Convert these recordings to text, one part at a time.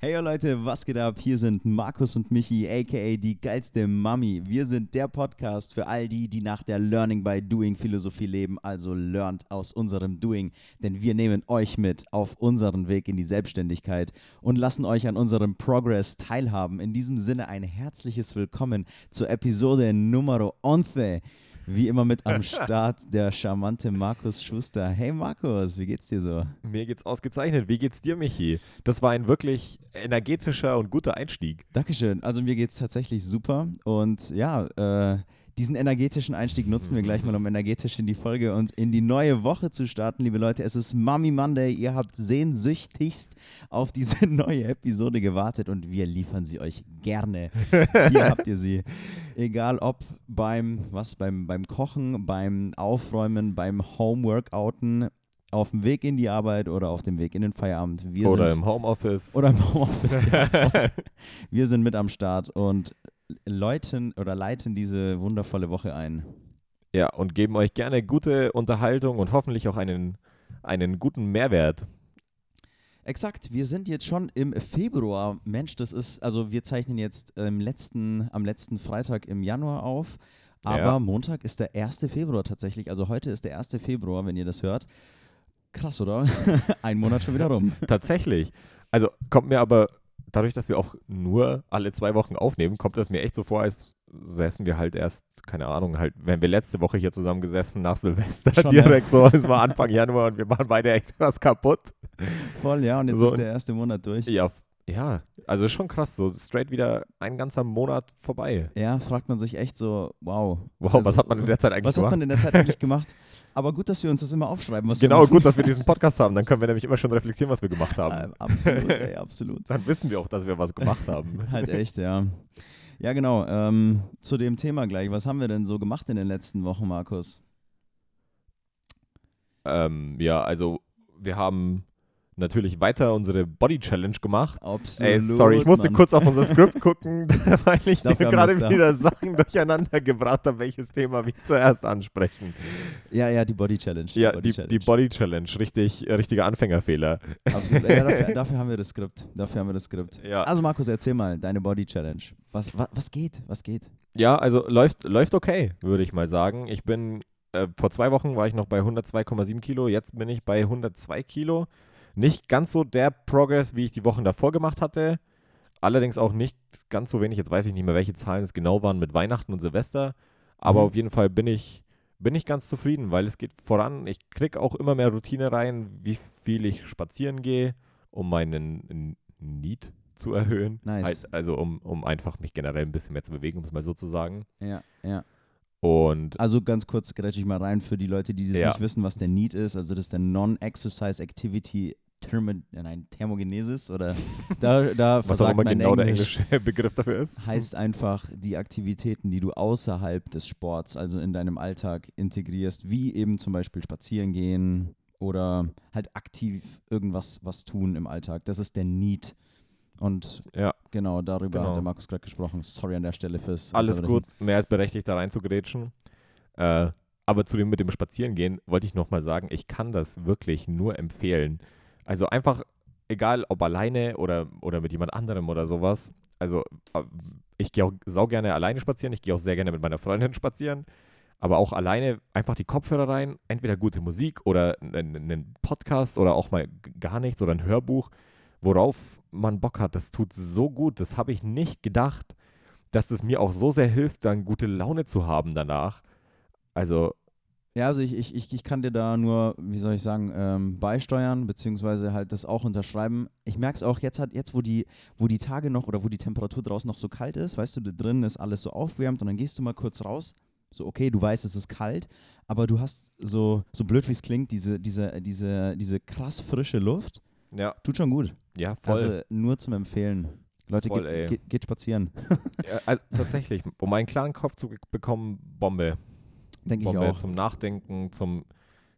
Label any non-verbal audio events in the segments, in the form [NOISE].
Hey Leute, was geht ab? Hier sind Markus und Michi, aka die geilste Mami. Wir sind der Podcast für all die, die nach der Learning by Doing Philosophie leben, also lernt aus unserem Doing. Denn wir nehmen euch mit auf unseren Weg in die Selbstständigkeit und lassen euch an unserem Progress teilhaben. In diesem Sinne ein herzliches Willkommen zur Episode Numero 11. Wie immer mit am Start der charmante Markus Schuster. Hey Markus, wie geht's dir so? Mir geht's ausgezeichnet. Wie geht's dir, Michi? Das war ein wirklich energetischer und guter Einstieg. Dankeschön. Also mir geht's tatsächlich super und ja, äh, diesen energetischen Einstieg nutzen wir gleich mal, um energetisch in die Folge und in die neue Woche zu starten, liebe Leute. Es ist Mummy Monday. Ihr habt sehnsüchtigst auf diese [LAUGHS] neue Episode gewartet und wir liefern sie euch gerne. Hier habt ihr sie. Egal ob beim, was, beim, beim Kochen, beim Aufräumen, beim Homeworkouten, auf dem Weg in die Arbeit oder auf dem Weg in den Feierabend. Wir oder im Homeoffice. Oder im Homeoffice, ja. [LAUGHS] wir sind mit am Start und läuten oder leiten diese wundervolle Woche ein. Ja, und geben euch gerne gute Unterhaltung und hoffentlich auch einen, einen guten Mehrwert. Exakt, wir sind jetzt schon im Februar. Mensch, das ist, also wir zeichnen jetzt im letzten, am letzten Freitag im Januar auf. Aber ja. Montag ist der 1. Februar tatsächlich. Also heute ist der 1. Februar, wenn ihr das hört. Krass, oder? [LAUGHS] Ein Monat schon wieder rum. [LAUGHS] tatsächlich. Also kommt mir aber dadurch, dass wir auch nur alle zwei Wochen aufnehmen, kommt das mir echt so vor, als säßen wir halt erst, keine Ahnung, halt, wenn wir letzte Woche hier zusammen gesessen nach Silvester Schon, direkt ja. so, es war Anfang Januar und wir waren beide echt was kaputt. Voll, ja, und jetzt so, ist der erste Monat durch. Ja, ja, also schon krass, so straight wieder ein ganzer Monat vorbei. Ja, fragt man sich echt so, wow. Wow, also, was hat man in der Zeit eigentlich was gemacht? Was hat man in der Zeit eigentlich [LAUGHS] gemacht? Aber gut, dass wir uns das immer aufschreiben. genau, gut, dass wir diesen Podcast haben. Dann können wir nämlich immer schon reflektieren, was wir gemacht haben. Äh, absolut, ey, [LAUGHS] absolut. Dann wissen wir auch, dass wir was gemacht haben. [LAUGHS] halt echt, ja. Ja, genau. Ähm, zu dem Thema gleich. Was haben wir denn so gemacht in den letzten Wochen, Markus? Ähm, ja, also wir haben natürlich weiter unsere Body Challenge gemacht. Absolut. Ey, sorry, ich musste Mann. kurz auf unser Skript gucken, [LAUGHS] weil ich dir gerade wieder Sachen durcheinander gebracht habe, welches Thema wir zuerst ansprechen. Ja, ja, die Body Challenge. Die ja, Body die, Challenge. die Body Challenge, richtig, richtiger Anfängerfehler. Absolut. Ja, dafür, [LAUGHS] dafür, haben wir das Skript. Dafür haben wir das Skript. Ja. Also Markus, erzähl mal, deine Body Challenge. Was, was, was geht? Was geht? Ja, also läuft, läuft okay, würde ich mal sagen. Ich bin äh, vor zwei Wochen war ich noch bei 102,7 Kilo, jetzt bin ich bei 102 Kilo. Nicht ganz so der Progress, wie ich die Wochen davor gemacht hatte. Allerdings auch nicht ganz so wenig. Jetzt weiß ich nicht mehr, welche Zahlen es genau waren mit Weihnachten und Silvester. Aber mhm. auf jeden Fall bin ich, bin ich ganz zufrieden, weil es geht voran. Ich kriege auch immer mehr Routine rein, wie viel ich spazieren gehe, um meinen Need zu erhöhen. Nice. Also um, um einfach mich generell ein bisschen mehr zu bewegen, um es mal so zu sagen. Ja, ja. Und also ganz kurz grätsche ich mal rein für die Leute, die das ja. nicht wissen, was der NEAT ist. Also das ist der Non-Exercise Activity Thermo, nein, Thermogenesis oder [LAUGHS] da, da Was auch immer genau Englisch, der englische Begriff dafür ist. Heißt einfach die Aktivitäten, die du außerhalb des Sports, also in deinem Alltag integrierst, wie eben zum Beispiel spazieren gehen oder halt aktiv irgendwas was tun im Alltag. Das ist der Need. Und ja, genau darüber genau. hat der Markus gerade gesprochen. Sorry an der Stelle fürs. Alles gut, mehr als berechtigt, da reinzugrätschen. Äh, aber zu dem mit dem Spazierengehen wollte ich nochmal sagen, ich kann das wirklich nur empfehlen. Also einfach, egal ob alleine oder, oder mit jemand anderem oder sowas. Also äh, ich gehe auch sau gerne alleine spazieren, ich gehe auch sehr gerne mit meiner Freundin spazieren. Aber auch alleine einfach die Kopfhörer rein, entweder gute Musik oder einen Podcast oder auch mal gar nichts oder ein Hörbuch, worauf man Bock hat. Das tut so gut. Das habe ich nicht gedacht, dass es mir auch so sehr hilft, dann gute Laune zu haben danach. Also ja, also ich, ich, ich kann dir da nur, wie soll ich sagen, ähm, beisteuern, beziehungsweise halt das auch unterschreiben. Ich merke es auch jetzt, halt, jetzt wo, die, wo die Tage noch oder wo die Temperatur draußen noch so kalt ist, weißt du, da drin ist alles so aufwärmt und dann gehst du mal kurz raus. So, okay, du weißt, es ist kalt, aber du hast so, so blöd wie es klingt, diese, diese, diese, diese krass frische Luft. Ja. Tut schon gut. Ja, voll. Also nur zum Empfehlen. Leute, voll, geht, geht, geht, spazieren. [LAUGHS] ja, also tatsächlich, um einen klaren Kopf zu bekommen, Bombe. Denke ich auch. Zum Nachdenken, zum,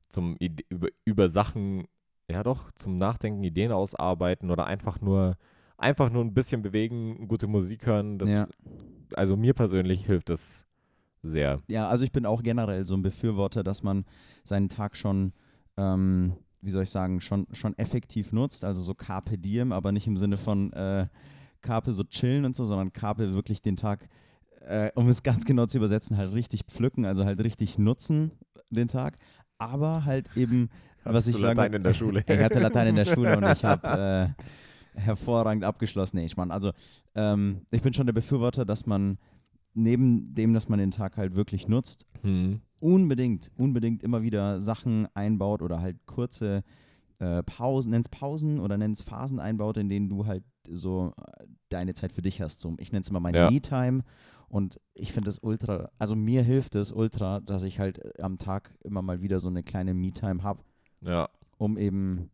zum Ide über, über Sachen, ja doch, zum Nachdenken, Ideen ausarbeiten oder einfach nur, einfach nur ein bisschen bewegen, gute Musik hören. Das, ja. Also mir persönlich hilft das sehr. Ja, also ich bin auch generell so ein Befürworter, dass man seinen Tag schon ähm, wie soll ich sagen, schon, schon effektiv nutzt, also so Carpe Diem, aber nicht im Sinne von äh, Carpe so chillen und so, sondern Carpe wirklich den Tag, äh, um es ganz genau zu übersetzen, halt richtig pflücken, also halt richtig nutzen den Tag, aber halt eben, [LAUGHS] was Hattest ich du sage, Latein in der Schule? [LAUGHS] ich hatte Latein in der [LAUGHS] Schule und ich habe äh, hervorragend abgeschlossen. Nee, ich meine, also ähm, ich bin schon der Befürworter, dass man neben dem, dass man den Tag halt wirklich nutzt, Hm. unbedingt, unbedingt immer wieder Sachen einbaut oder halt kurze äh, Pausen, nenn's Pausen oder nenn's Phasen einbaut, in denen du halt so äh, deine Zeit für dich hast. So, ich nenne es immer meine Ja. Me-Time und ich finde es ultra, also mir hilft es ultra, dass ich halt äh, am Tag immer mal wieder so eine kleine Me-Time habe Ja. um eben,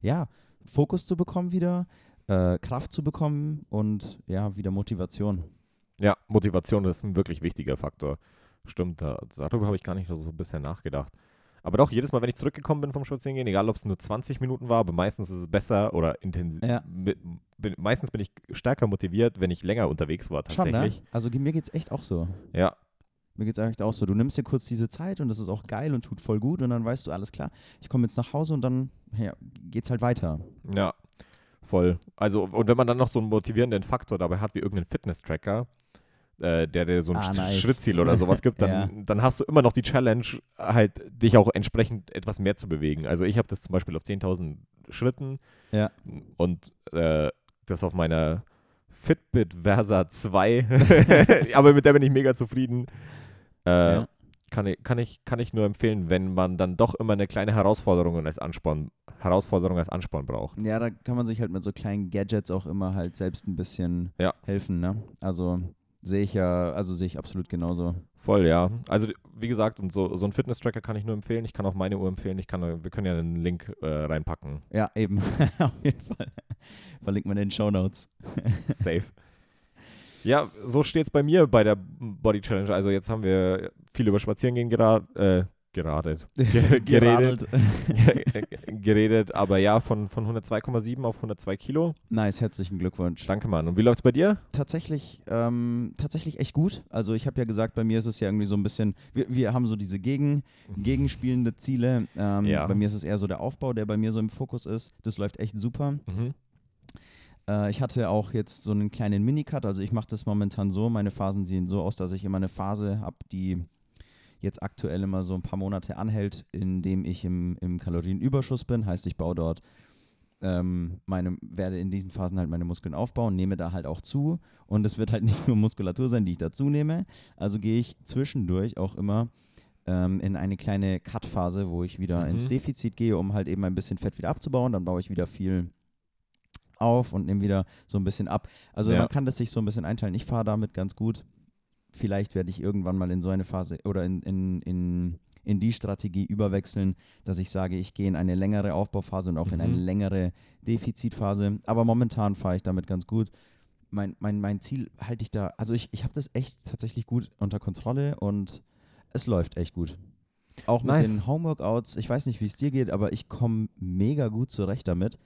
ja, Fokus zu bekommen wieder, äh, Kraft zu bekommen und ja, wieder Motivation. Ja, Motivation ist ein wirklich wichtiger Faktor. Stimmt, da, darüber habe ich gar nicht so bisher nachgedacht. Aber doch, jedes Mal, wenn ich zurückgekommen bin vom Spazierengehen, egal ob es nur 20 Minuten war, aber meistens ist es besser oder intensiv. Ja. Meistens bin ich stärker motiviert, wenn ich länger unterwegs war, Schon, ne? tatsächlich. Also mir geht's echt auch so. Ja, Mir geht's echt auch so. Du nimmst dir kurz diese Zeit und das ist auch geil und tut voll gut und dann weißt du, alles klar, ich komme jetzt nach Hause und dann ja, geht's halt weiter. ja, voll. Also, und wenn man dann noch so einen motivierenden Faktor dabei hat, wie irgendeinen Fitness-Tracker, äh, der dir so ein Ah, nice. Schrittziel oder sowas [LAUGHS] gibt, dann, Ja. dann hast du immer noch die Challenge, halt dich auch entsprechend etwas mehr zu bewegen. Also ich habe das zum Beispiel auf 10.000 Schritten Ja. und äh, das auf meiner Fitbit Versa 2, [LAUGHS] aber mit der bin ich mega zufrieden. Äh, Ja. kann, ich, kann, ich, kann ich nur empfehlen, wenn man dann doch immer eine kleine Herausforderung als Ansporn, Herausforderung als Ansporn braucht. Ja, da kann man sich halt mit so kleinen Gadgets auch immer halt selbst ein bisschen helfen, ne? Also sehe ich ja, also sehe ich absolut genauso. Voll, ja. Also wie gesagt, und so, so ein Fitness-Tracker kann ich nur empfehlen. Ich kann auch meine Uhr empfehlen. Ich kann, wir können ja einen Link äh, reinpacken. Ja, eben. [LAUGHS] Auf jeden Fall. Verlinkt man in den Show Notes. [LAUGHS] Safe. Ja, so steht es bei mir bei der Body Challenge. Also jetzt haben wir viel über Spazierengehen gera äh, geradet. [LAUGHS] Ge geredet. [LAUGHS] geredet, aber ja, von, von 102,7 auf 102 Kilo. Nice, herzlichen Glückwunsch. Danke, Mann. Und wie läuft's bei dir? Tatsächlich, ähm, tatsächlich echt gut. Also ich habe ja gesagt, bei mir ist es ja irgendwie so ein bisschen, wir, wir haben so diese Gegen, gegenspielende Ziele. Ähm, Ja. Bei mir ist es eher so der Aufbau, der bei mir so im Fokus ist. Das läuft echt super. Mhm. Äh, ich hatte auch jetzt so einen kleinen Minicut. Also ich mache das momentan so. Meine Phasen sehen so aus, dass ich immer eine Phase habe, die jetzt aktuell immer so ein paar Monate anhält, in dem ich im, im Kalorienüberschuss bin. Heißt, ich baue dort ähm, meine, werde in diesen Phasen halt meine Muskeln aufbauen, nehme da halt auch zu. Und es wird halt [LAUGHS] nicht nur Muskulatur sein, die ich dazu nehme. Also gehe ich zwischendurch auch immer ähm, in eine kleine Cut-Phase, wo ich wieder Mhm. ins Defizit gehe, um halt eben ein bisschen Fett wieder abzubauen. Dann baue ich wieder viel auf und nehme wieder so ein bisschen ab. Also Ja. man kann das sich so ein bisschen einteilen. Ich fahre damit ganz gut. Vielleicht werde ich irgendwann mal in so eine Phase oder in, in, in, in die Strategie überwechseln, dass ich sage, ich gehe in eine längere Aufbauphase und auch in eine Mhm. längere Defizitphase. Aber momentan fahre ich damit ganz gut. Mein, mein, mein Ziel halte ich da, also ich, ich habe das echt tatsächlich gut unter Kontrolle und es läuft echt gut. Auch mit Nice. den Homeworkouts, ich weiß nicht, wie es dir geht, aber ich komme mega gut zurecht damit.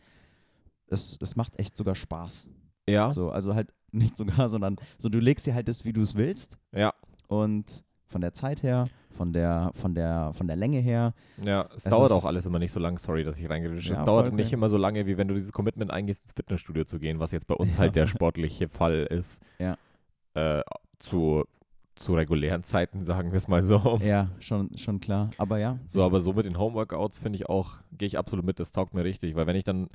Es, es macht echt sogar Spaß. Ja. So, also halt nicht sogar, sondern so du legst dir halt das, wie du es willst Ja. und von der Zeit her, von der, von der, von der Länge her. Ja, es, Es dauert auch alles immer nicht so lang. Sorry, dass ich reingerutscht Ja, Es dauert voll nicht okay. immer so lange, wie wenn du dieses Commitment eingehst, ins Fitnessstudio zu gehen, was jetzt bei uns halt der [LAUGHS] sportliche Fall ist. Ja. Äh, zu, zu regulären Zeiten, sagen wir es mal so. [LAUGHS] Ja, schon, schon klar. Aber ja. So, aber so mit den Homeworkouts finde ich auch, gehe ich absolut mit, das taugt mir richtig, weil wenn ich dann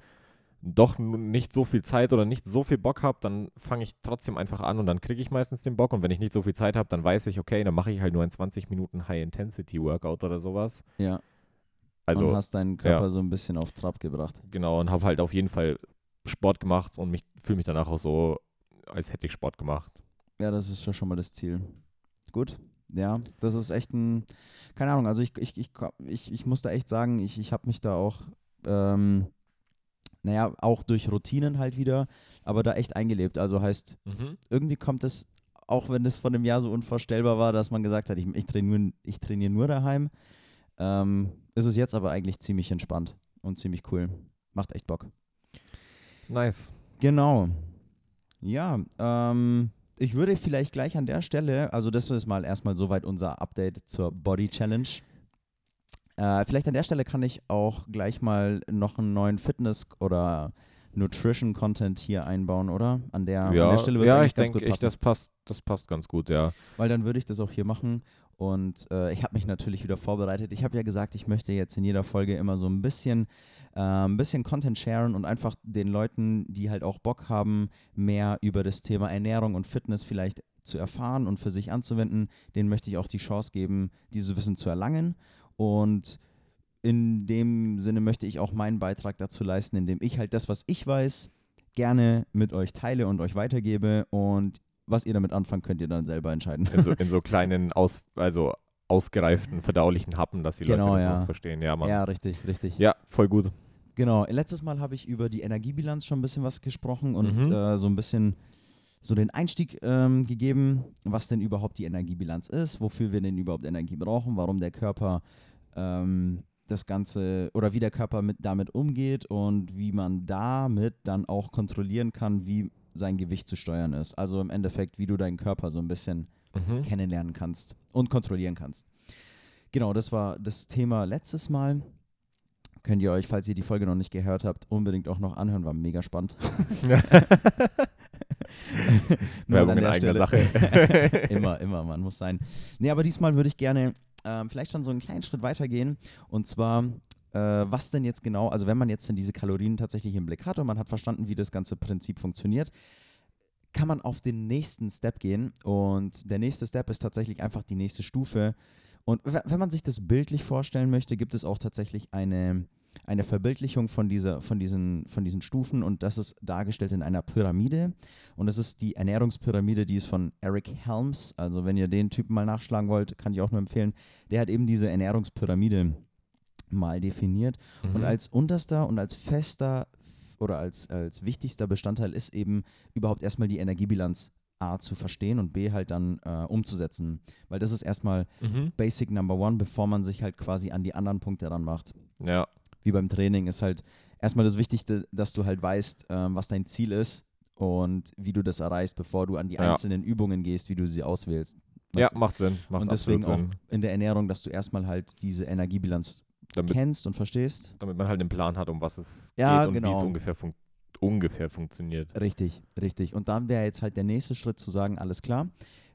doch nicht so viel Zeit oder nicht so viel Bock habe, dann fange ich trotzdem einfach an und dann kriege ich meistens den Bock und wenn ich nicht so viel Zeit habe, dann weiß ich, okay, dann mache ich halt nur ein 20 Minuten High-Intensity-Workout oder sowas. Ja. und Also hast deinen Körper ja. so ein bisschen auf Trab gebracht. genau und habe halt auf jeden Fall Sport gemacht und mich fühle mich danach auch so, als hätte ich Sport gemacht. Ja, das ist ja schon mal das Ziel. Gut. Ja, das ist echt ein, keine Ahnung, also ich, ich, ich, ich, ich muss da echt sagen, ich, ich habe mich da auch, ähm, naja, auch durch Routinen halt wieder, aber da echt eingelebt. Also heißt, irgendwie kommt es, auch wenn es von dem Jahr so unvorstellbar war, dass man gesagt hat, ich, ich trainiere ich trainier nur daheim, ähm, ist es jetzt aber eigentlich ziemlich entspannt und ziemlich cool. Macht echt Bock. Nice. Genau. Ja, ähm, ich würde vielleicht gleich an der Stelle, also das ist mal erstmal soweit unser Update zur Body Challenge. Äh, vielleicht an der Stelle kann ich auch gleich mal noch einen neuen Fitness- oder Nutrition-Content hier einbauen, oder? An der, ja, an der Stelle wird's ja ich ganz denke, gut ich, passen. das, passt, das passt ganz gut, ja. Weil dann würde ich das auch hier machen. Und äh, ich habe mich natürlich wieder vorbereitet. Ich habe ja gesagt, ich möchte jetzt in jeder Folge immer so ein bisschen, äh, ein bisschen Content sharen und einfach den Leuten, die halt auch Bock haben, mehr über das Thema Ernährung und Fitness vielleicht zu erfahren und für sich anzuwenden, denen möchte ich auch die Chance geben, dieses Wissen zu erlangen. Und in dem Sinne möchte ich auch meinen Beitrag dazu leisten, indem ich halt das, was ich weiß, gerne mit euch teile und euch weitergebe. Und was ihr damit anfangen könnt ihr dann selber entscheiden. In so, [LAUGHS] in so kleinen, aus, also ausgereiften, verdaulichen Happen, dass die Genau, Leute das ja. auch verstehen. Ja, Mann. Ja, Ja, richtig, richtig. voll gut. Genau. Letztes Mal habe ich über die Energiebilanz schon ein bisschen was gesprochen und Mhm. äh, so ein bisschen so den Einstieg ähm, gegeben, was denn überhaupt die Energiebilanz ist, wofür wir denn überhaupt Energie brauchen, warum der Körper ähm, das Ganze oder wie der Körper mit, damit umgeht und wie man damit dann auch kontrollieren kann, wie sein Gewicht zu steuern ist. Also im Endeffekt, wie du deinen Körper so ein bisschen Mhm. kennenlernen kannst und kontrollieren kannst. Genau, das war das Thema letztes Mal. Könnt ihr euch, falls ihr die Folge noch nicht gehört habt, unbedingt auch noch anhören, war mega spannend. [LAUGHS] [LAUGHS] Werbung in eigener. Sache. [LAUGHS] immer, immer, man muss sein. Nee, aber diesmal würde ich gerne ähm, vielleicht schon so einen kleinen Schritt weitergehen. Und zwar, äh, was denn jetzt genau, also wenn man jetzt denn diese Kalorien tatsächlich im Blick hat und man hat verstanden, wie das ganze Prinzip funktioniert, kann man auf den nächsten Step gehen. Und der nächste Step ist tatsächlich einfach die nächste Stufe. Und wenn man sich das bildlich vorstellen möchte, gibt es auch tatsächlich eine, eine Verbildlichung von, dieser, von, diesen, von diesen Stufen und das ist dargestellt in einer Pyramide. Und das ist die Ernährungspyramide, die ist von Eric Helms. Also wenn ihr den Typen mal nachschlagen wollt, kann ich auch nur empfehlen. Der hat eben diese Ernährungspyramide mal definiert. Und Mhm. als unterster und als fester oder als, als wichtigster Bestandteil ist eben überhaupt erstmal die Energiebilanz A zu verstehen und B halt dann äh, umzusetzen. Weil das ist erstmal Mhm. Basic Number One, bevor man sich halt quasi an die anderen Punkte ranmacht. Ja, Wie beim Training ist halt erstmal das Wichtigste, dass du halt weißt, ähm, was dein Ziel ist und wie du das erreichst, bevor du an die Ja. einzelnen Übungen gehst, wie du sie auswählst. ja, macht Sinn. Macht und deswegen auch Sinn. in der Ernährung, dass du erstmal halt diese Energiebilanz Damit, kennst und verstehst. damit man halt einen Plan hat, um was es Ja, geht und wie es genau. ungefähr, fun ungefähr funktioniert. Richtig, richtig. Und dann wäre jetzt halt der nächste Schritt zu sagen, alles klar,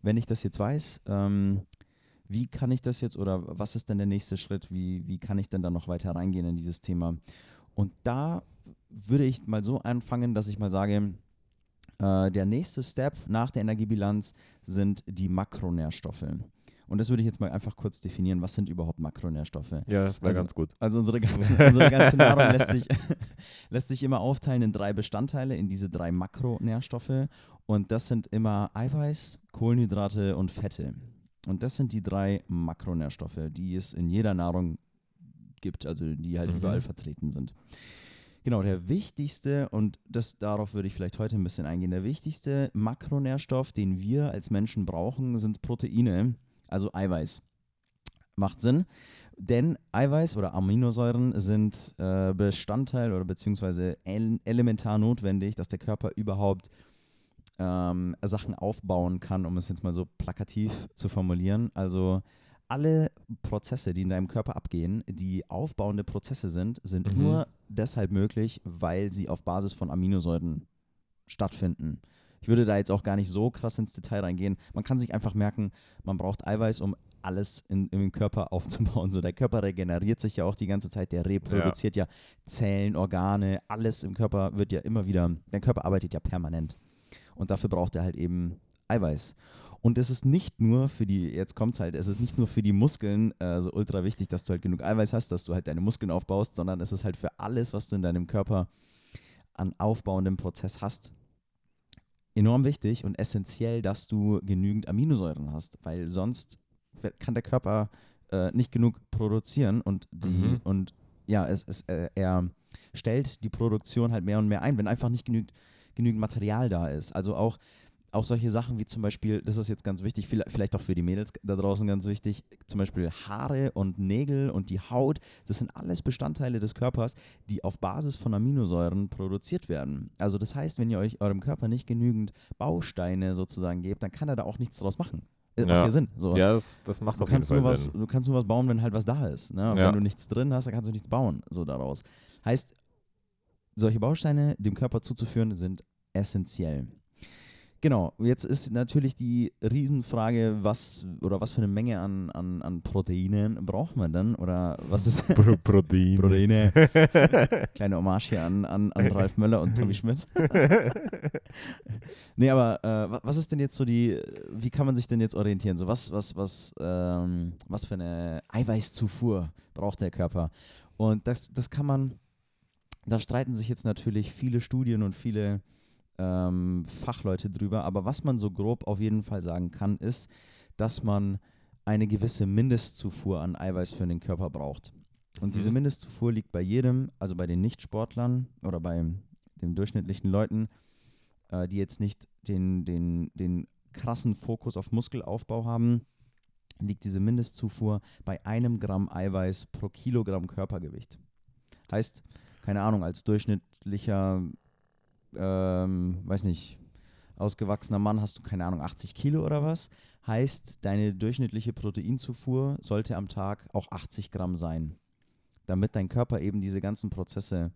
wenn ich das jetzt weiß, ähm, wie kann ich das jetzt oder was ist denn der nächste Schritt? Wie, wie kann ich denn da noch weiter reingehen in dieses Thema? Und da würde ich mal so anfangen, dass ich mal sage, äh, der nächste Step nach der Energiebilanz sind die Makronährstoffe. Und das würde ich jetzt mal einfach kurz definieren. Was sind überhaupt Makronährstoffe? Ja, das wäre Also- ganz gut. Also unsere [LAUGHS] ganze, unsere ganze Nahrung lässt sich, [LAUGHS] lässt sich immer aufteilen in drei Bestandteile, in diese drei Makronährstoffe. Und das sind immer Eiweiß, Kohlenhydrate und Fette. Und das sind die drei Makronährstoffe, die es in jeder Nahrung gibt, also die halt Mhm. überall vertreten sind. Genau, der wichtigste, und das, darauf würde ich vielleicht heute ein bisschen eingehen, der wichtigste Makronährstoff, den wir als Menschen brauchen, sind Proteine, also Eiweiß. Macht Sinn, denn Eiweiß oder Aminosäuren sind äh, Bestandteil oder beziehungsweise el elementar notwendig, dass der Körper überhaupt ähm, Sachen aufbauen kann, um es jetzt mal so plakativ zu formulieren. Also alle Prozesse, die in deinem Körper abgehen, die aufbauende Prozesse sind, sind Mhm. nur deshalb möglich, weil sie auf Basis von Aminosäuren stattfinden. Ich würde da jetzt auch gar nicht so krass ins Detail reingehen. Man kann sich einfach merken, man braucht Eiweiß, um alles in, im Körper [LAUGHS] aufzubauen. So, der Körper regeneriert sich ja auch die ganze Zeit, der reproduziert ja, Zellen, Organe, alles im Körper wird ja immer wieder, der Körper arbeitet ja permanent. Und dafür braucht er halt eben Eiweiß. Und es ist nicht nur für die, jetzt kommt es halt, es ist nicht nur für die Muskeln äh, so ultra wichtig, dass du halt genug Eiweiß hast, dass du halt deine Muskeln aufbaust, sondern es ist halt für alles, was du in deinem Körper an aufbauendem Prozess hast, enorm wichtig und essentiell, dass du genügend Aminosäuren hast, weil sonst kann der Körper äh, nicht genug produzieren und die Mhm. und ja, es, es, äh, er stellt die Produktion halt mehr und mehr ein, wenn einfach nicht genügend, genügend Material da ist. Also auch, auch solche Sachen wie zum Beispiel, das ist jetzt ganz wichtig, vielleicht auch für die Mädels da draußen ganz wichtig, zum Beispiel Haare und Nägel und die Haut, das sind alles Bestandteile des Körpers, die auf Basis von Aminosäuren produziert werden. Also das heißt, wenn ihr euch eurem Körper nicht genügend Bausteine sozusagen gebt, dann kann er da auch nichts draus machen. Äh, Ja. Macht ja Sinn. So. Ja, das, das macht Du auf jeden kannst, Fall nur was, Sinn. du kannst nur was bauen, wenn halt was da ist. Ne? Ja. Wenn du nichts drin hast, dann kannst du nichts bauen, so daraus. Heißt, solche Bausteine dem Körper zuzuführen, sind essentiell. Genau, jetzt ist natürlich die Riesenfrage, was oder was für eine Menge an, an, an Proteinen braucht man denn? Oder was ist [LAUGHS] Pro Protein. Proteine? [LAUGHS] Kleine Hommage hier an, an, an Ralf Möller und Tommy Schmidt. [LAUGHS] nee, aber äh, wa- was ist denn jetzt so die, wie kann man sich denn jetzt orientieren? So was, was, was, ähm, was für eine Eiweißzufuhr braucht der Körper? Und das, das kann man, da streiten sich jetzt natürlich viele Studien und viele ähm, Fachleute drüber, aber was man so grob auf jeden Fall sagen kann, ist, dass man eine gewisse Mindestzufuhr an Eiweiß für den Körper braucht. Und diese Mhm. Mindestzufuhr liegt bei jedem, also bei den Nichtsportlern oder bei den durchschnittlichen Leuten, äh, die jetzt nicht den, den, den krassen Fokus auf Muskelaufbau haben, liegt diese Mindestzufuhr bei einem Gramm Eiweiß pro Kilogramm Körpergewicht. Heißt, keine Ahnung, als durchschnittlicher, ähm, weiß nicht, ausgewachsener Mann hast du, keine Ahnung, 80 Kilo oder was. Heißt, deine durchschnittliche Proteinzufuhr sollte am Tag auch 80 Gramm sein, damit dein Körper eben diese ganzen Prozesse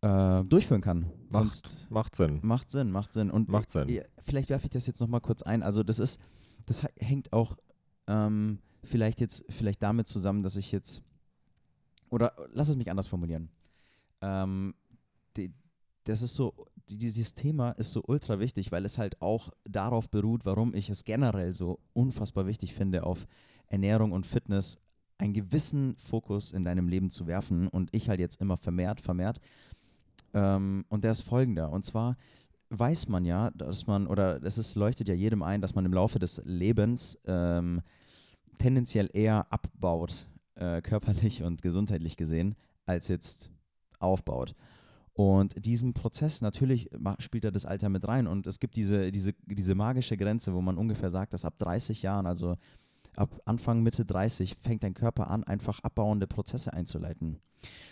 äh, durchführen kann. Sonst Macht Sinn. macht Sinn, macht Sinn. Und Macht Sinn. vielleicht werfe ich das jetzt nochmal kurz ein. Also das ist, das hängt auch ähm, vielleicht jetzt, vielleicht damit zusammen, dass ich jetzt, oder lass es mich anders formulieren. Ähm, die, das ist so, die, dieses Thema ist so ultra wichtig, weil es halt auch darauf beruht, warum ich es generell so unfassbar wichtig finde, auf Ernährung und Fitness einen gewissen Fokus in deinem Leben zu werfen und ich halt jetzt immer vermehrt, vermehrt. Ähm, und der ist folgender. Und zwar weiß man ja, dass man, oder es ist, leuchtet ja jedem ein, dass man im Laufe des Lebens ähm, tendenziell eher abbaut, äh, körperlich und gesundheitlich gesehen, als jetzt aufbaut. Und diesen Prozess, natürlich spielt da das Alter mit rein. Und es gibt diese, diese, diese magische Grenze, wo man ungefähr sagt, dass ab 30 Jahren, also ab Anfang, Mitte 30, fängt dein Körper an, einfach abbauende Prozesse einzuleiten.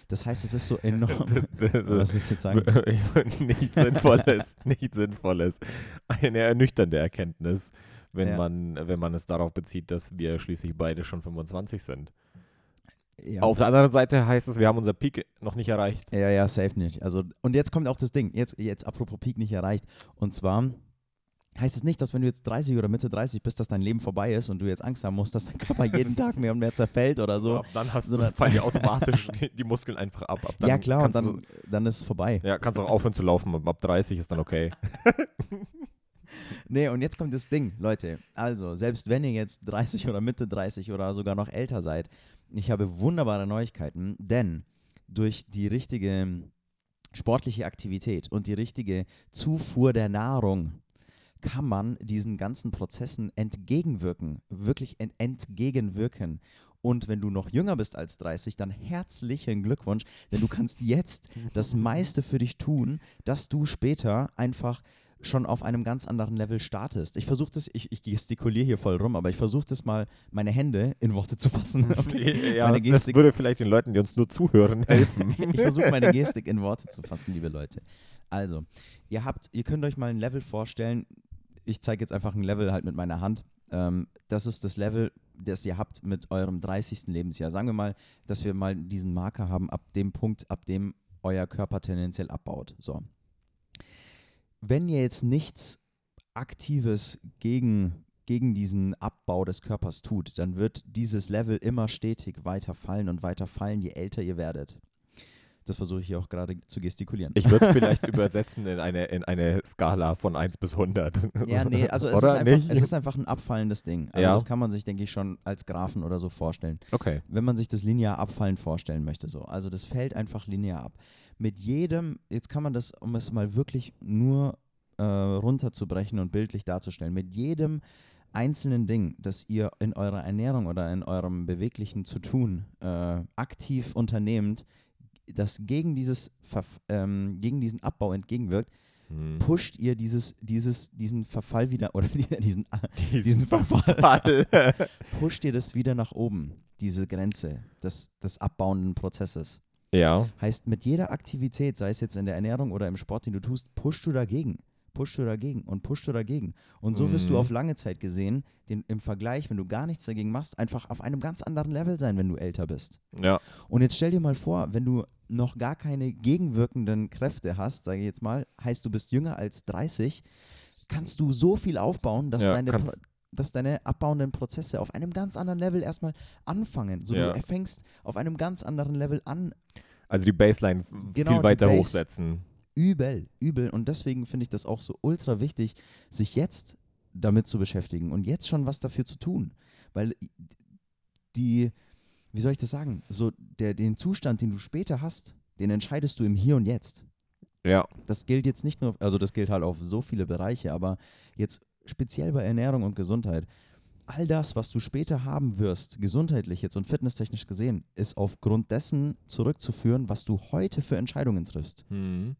Das heißt, es ist so enorm. [LAUGHS] [LAUGHS] Was willst du jetzt sagen? [LAUGHS] Ich- nicht sinnvolles, nicht sinnvolles. Eine ernüchternde Erkenntnis, wenn Ja. man, wenn man es darauf bezieht, dass wir schließlich beide schon 25 sind. Ja. Auf der anderen Seite heißt es, wir haben unser Peak noch nicht erreicht. Ja, ja, safe nicht. Also, und jetzt kommt auch das Ding, jetzt, jetzt apropos Peak nicht erreicht. Und zwar heißt es nicht, dass wenn du jetzt 30 oder Mitte 30 bist, dass dein Leben vorbei ist und du jetzt Angst haben musst, dass dein Körper [LAUGHS] jeden Tag mehr und mehr zerfällt oder so. ab dann hast du, fallen dir [LAUGHS] automatisch die, Muskeln einfach ab. ab ja, klar, und dann, dann ist es vorbei. Du, ja, kannst auch aufhören zu laufen. Ab- Ab 30 ist dann okay. [LAUGHS] Nee, und jetzt kommt das Ding, Leute. Also, selbst wenn ihr jetzt 30 oder Mitte 30 oder sogar noch älter seid, ich habe wunderbare Neuigkeiten, denn durch die richtige sportliche Aktivität und die richtige Zufuhr der Nahrung kann man diesen ganzen Prozessen entgegenwirken, wirklich ent entgegenwirken. Und wenn du noch jünger bist als 30, dann herzlichen Glückwunsch, denn du kannst jetzt das meiste für dich tun, dass du später einfach schon auf einem ganz anderen Level startest. Ich versuche das, ich, ich gestikuliere hier voll rum, aber ich versuche das mal, meine Hände in Worte zu fassen. [LAUGHS] Okay? ja, meine das, Gestik, würde vielleicht den Leuten, die uns nur zuhören, [LAUGHS] helfen. ich versuche meine [LAUGHS] Gestik in Worte zu fassen, liebe Leute. Also, ihr habt, ihr könnt euch mal ein Level vorstellen. Ich zeige jetzt einfach ein Level halt mit meiner Hand. Ähm, das ist das Level, das ihr habt mit eurem 30. Lebensjahr. Sagen wir mal, dass wir mal diesen Marker haben, ab dem Punkt, ab dem euer Körper tendenziell abbaut. So. Wenn ihr jetzt nichts Aktives gegen, gegen diesen Abbau des Körpers tut, dann wird dieses Level immer stetig weiter fallen und weiter fallen, je älter ihr werdet. Das versuche ich hier auch gerade zu gestikulieren. Ich würde es vielleicht [LAUGHS] übersetzen in eine, in eine Skala von 1 bis 100. ja, nee, [LAUGHS] also es, ist einfach, es ist einfach ein abfallendes Ding. Also Ja. das kann man sich, denke ich, schon als Graphen oder so vorstellen. Okay. wenn man sich das linear abfallen vorstellen möchte. So. Also das fällt einfach linear ab. Mit jedem, jetzt kann man das, um es mal wirklich nur äh, runterzubrechen und bildlich darzustellen, mit jedem einzelnen Ding, das ihr in eurer Ernährung oder in eurem beweglichen zu tun äh, aktiv unternehmt, das gegen, dieses, Verf- ähm, gegen diesen Abbau entgegenwirkt, Hm. pusht ihr dieses, dieses, diesen Verfall wieder [LAUGHS] oder diesen, Diesen diesen Verfall Fall. [LAUGHS] pusht ihr das wieder nach oben, diese Grenze des, des abbauenden Prozesses. Ja. Heißt, mit jeder Aktivität, sei es jetzt in der Ernährung oder im Sport, den du tust, pushst du dagegen. pushst du dagegen und pushst du dagegen. Und so wirst du Mhm. auf lange Zeit gesehen, den, im Vergleich, wenn du gar nichts dagegen machst, einfach auf einem ganz anderen Level sein, wenn du älter bist. Ja, Und jetzt stell dir mal vor, wenn du noch gar keine gegenwirkenden Kräfte hast, sage ich jetzt mal, heißt du bist jünger als 30, kannst du so viel aufbauen, dass, Ja, deine, kannst- dass deine abbauenden Prozesse auf einem ganz anderen Level erstmal anfangen. So Ja. du fängst auf einem ganz anderen Level an, also die Baseline Genau, viel weiter Base. hochsetzen. übel, übel. Und deswegen finde ich das auch so ultra wichtig, sich jetzt damit zu beschäftigen und jetzt schon was dafür zu tun. Weil die, wie soll ich das sagen, so der, den Zustand, den du später hast, den entscheidest du im Hier und Jetzt. Ja, Das gilt jetzt nicht nur, also das gilt halt auf so viele Bereiche, aber jetzt speziell bei Ernährung und Gesundheit. All das, was du später haben wirst, gesundheitlich jetzt und fitnesstechnisch gesehen, ist aufgrund dessen zurückzuführen, was du heute für Entscheidungen triffst. mhm.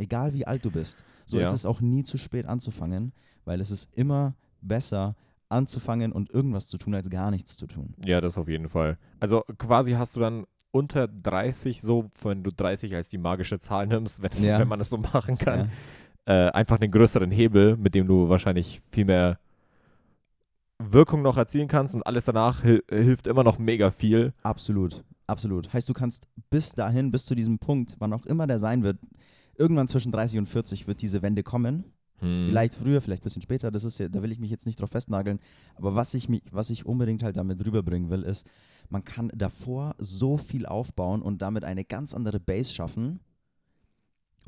Egal wie alt du bist. So Ja. ist es auch nie zu spät anzufangen, weil es ist immer besser anzufangen und irgendwas zu tun, als gar nichts zu tun. ja, das auf jeden Fall. Also quasi hast du dann unter 30, so wenn du 30 als die magische Zahl nimmst, wenn, Ja. wenn man das so machen kann, Ja. Äh, einfach einen größeren Hebel, mit dem du wahrscheinlich viel mehr Wirkung noch erzielen kannst und alles danach hil hilft immer noch mega viel. Absolut, absolut. Heißt, du kannst bis dahin, bis zu diesem Punkt, wann auch immer der sein wird, irgendwann zwischen 30 und 40 wird diese Wende kommen. Hm. Vielleicht früher, vielleicht ein bisschen später, das ist ja, da will ich mich jetzt nicht drauf festnageln. Aber was ich, mich, was ich unbedingt halt damit rüberbringen will, ist, man kann davor so viel aufbauen und damit eine ganz andere Base schaffen.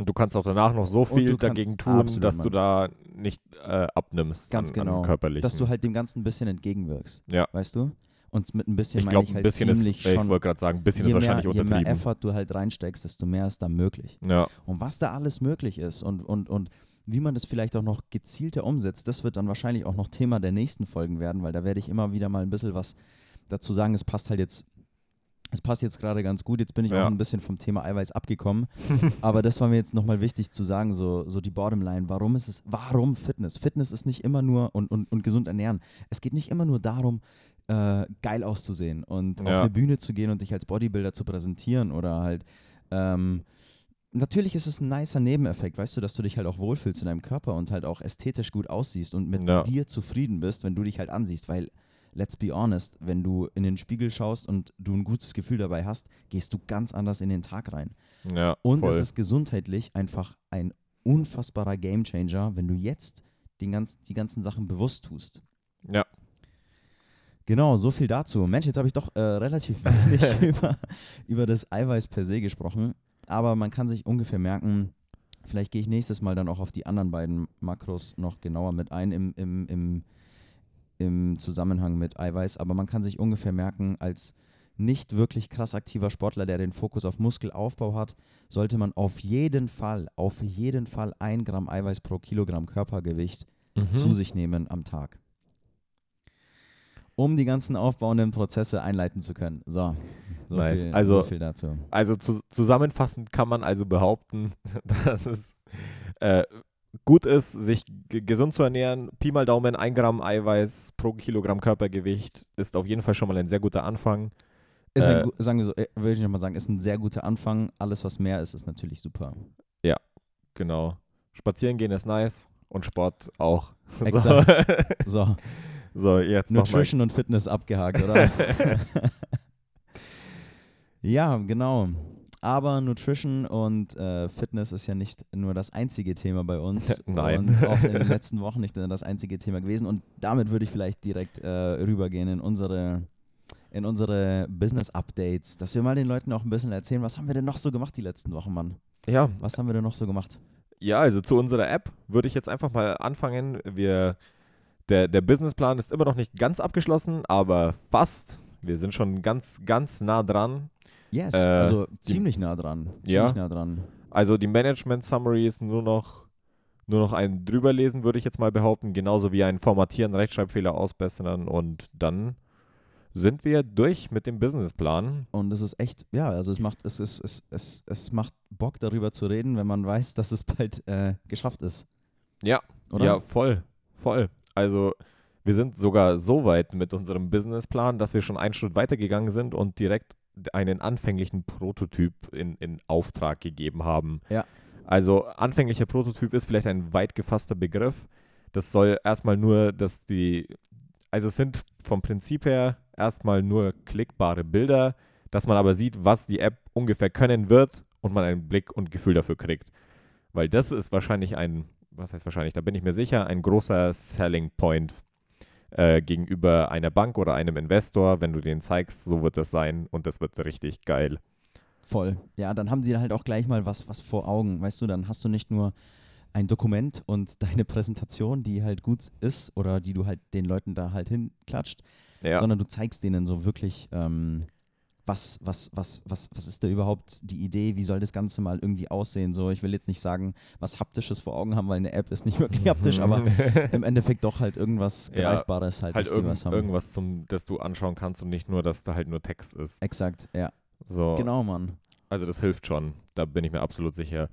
Und du kannst auch danach noch so viel dagegen tun, dass du da nicht äh, abnimmst Ganz an, genau. an. Dass du halt dem Ganzen ein bisschen entgegenwirkst. Ja. Weißt du? Und mit ein bisschen ich glaube, ich ein halt bisschen ist, ich wollte gerade sagen, ein bisschen ist wahrscheinlich mehr, je mehr untertrieben. Effort du halt reinsteckst, desto mehr ist da möglich. Ja, Und was da alles möglich ist und, und, und wie man das vielleicht auch noch gezielter umsetzt, das wird dann wahrscheinlich auch noch Thema der nächsten Folgen werden, weil da werde ich immer wieder mal ein bisschen was dazu sagen. Es passt halt jetzt, es passt jetzt gerade ganz gut. Jetzt bin ich Ja. auch ein bisschen vom Thema Eiweiß abgekommen. [LAUGHS] Aber das war mir jetzt nochmal wichtig zu sagen, so, so die Bottomline. Warum ist es, warum Fitness? Fitness ist nicht immer nur und, und, und gesund ernähren. Es geht nicht immer nur darum, äh, geil auszusehen und auf Ja. eine Bühne zu gehen und dich als Bodybuilder zu präsentieren oder halt ähm, Natürlich ist es ein nicer Nebeneffekt, weißt du, dass du dich halt auch wohlfühlst in deinem Körper und halt auch ästhetisch gut aussiehst und mit Ja. dir zufrieden bist, wenn du dich halt ansiehst, weil, let's be honest, wenn du in den Spiegel schaust und du ein gutes Gefühl dabei hast, gehst du ganz anders in den Tag rein. ja, Und voll. es ist gesundheitlich einfach ein unfassbarer Gamechanger, wenn du jetzt den ganz, die ganzen Sachen bewusst tust. ja, Genau, so viel dazu. Mensch, jetzt habe ich doch äh, relativ wenig [LAUGHS] über, über das Eiweiß per se gesprochen, aber man kann sich ungefähr merken, vielleicht gehe ich nächstes Mal dann auch auf die anderen beiden Makros noch genauer mit ein im, im, im, im Zusammenhang mit Eiweiß, aber man kann sich ungefähr merken, als nicht wirklich krass aktiver Sportler, der den Fokus auf Muskelaufbau hat, sollte man auf jeden Fall, auf jeden Fall ein Gramm Eiweiß pro Kilogramm Körpergewicht Mhm. zu sich nehmen am Tag. Um die ganzen aufbauenden Prozesse einleiten zu können. So, so, Nice. viel, Also- so viel dazu. Also zu, zusammenfassend kann man also behaupten, [LAUGHS] dass es äh, gut ist, sich ge- gesund zu ernähren. Pi mal Daumen, ein Gramm Eiweiß pro Kilogramm Körpergewicht ist auf jeden Fall schon mal ein sehr guter Anfang. Ist ein, äh, sagen wir so, äh, würde ich nochmal sagen, ist ein sehr guter Anfang. Alles, was mehr ist, ist natürlich super. Genau. Spazieren gehen ist nice und Sport auch. [LAUGHS] So, Exakt. [LAUGHS] So, so jetzt. Nutrition und Fitness abgehakt, oder? [LAUGHS] ja, genau. Aber Nutrition und äh, Fitness ist ja nicht nur das einzige Thema bei uns. [LAUGHS] Nein. Und auch in den letzten Wochen nicht das einzige Thema gewesen. Und damit würde ich vielleicht direkt äh, rübergehen in unsere, in unsere Business-Updates, dass wir mal den Leuten auch ein bisschen erzählen, was haben wir denn noch so gemacht die letzten Wochen, Mann? Ja, Was haben wir denn noch so gemacht? Ja, also zu unserer App würde ich jetzt einfach mal anfangen. Wir, der, der Businessplan ist immer noch nicht ganz abgeschlossen, aber fast. Wir sind schon ganz, ganz nah dran. Yes, Äh, also ziemlich nah dran. Ja. Ziemlich nah dran. Also die Management Summary ist nur noch, nur noch ein drüberlesen, würde ich jetzt mal behaupten. Genauso wie ein Formatieren, Rechtschreibfehler ausbessern und dann sind wir durch mit dem Businessplan. Und es ist echt, ja, also es macht, es ist, es, es, es macht Bock darüber zu reden, wenn man weiß, dass es bald äh, geschafft ist. Ja, Oder? Ja, voll, voll. Also wir sind sogar so weit mit unserem Businessplan, dass wir schon einen Schritt weitergegangen sind und direkt einen anfänglichen Prototyp in, in Auftrag gegeben haben. Ja. Also anfänglicher Prototyp ist vielleicht ein weit gefasster Begriff. Das soll erstmal nur, dass die, also es sind vom Prinzip her erstmal nur klickbare Bilder, dass man aber sieht, was die App ungefähr können wird und man einen Blick und Gefühl dafür kriegt. Weil das ist wahrscheinlich ein, was heißt wahrscheinlich, da bin ich mir sicher, ein großer Selling Point äh, gegenüber einer Bank oder einem Investor, wenn du denen zeigst, so wird das sein und das wird richtig geil. Voll. Ja, dann haben sie halt auch gleich mal was, was vor Augen. Weißt du, dann hast du nicht nur ein Dokument und [LAUGHS] deine Präsentation, die halt gut ist oder die du halt den Leuten da halt hinklatscht, Ja. sondern du zeigst denen so wirklich, ähm, was, was, was, was, was ist da überhaupt die Idee, wie soll das Ganze mal irgendwie aussehen. So, ich will jetzt nicht sagen, was Haptisches vor Augen haben, weil eine App ist nicht [LAUGHS] wirklich haptisch, aber [LAUGHS] im Endeffekt doch halt irgendwas Ja, Greifbares halt, halt dass die irgend, was haben. irgendwas, zum, das du anschauen kannst und nicht nur, dass da halt nur Text ist. Exakt, ja. So. Genau, Mann. Also das hilft schon, da bin ich mir absolut sicher.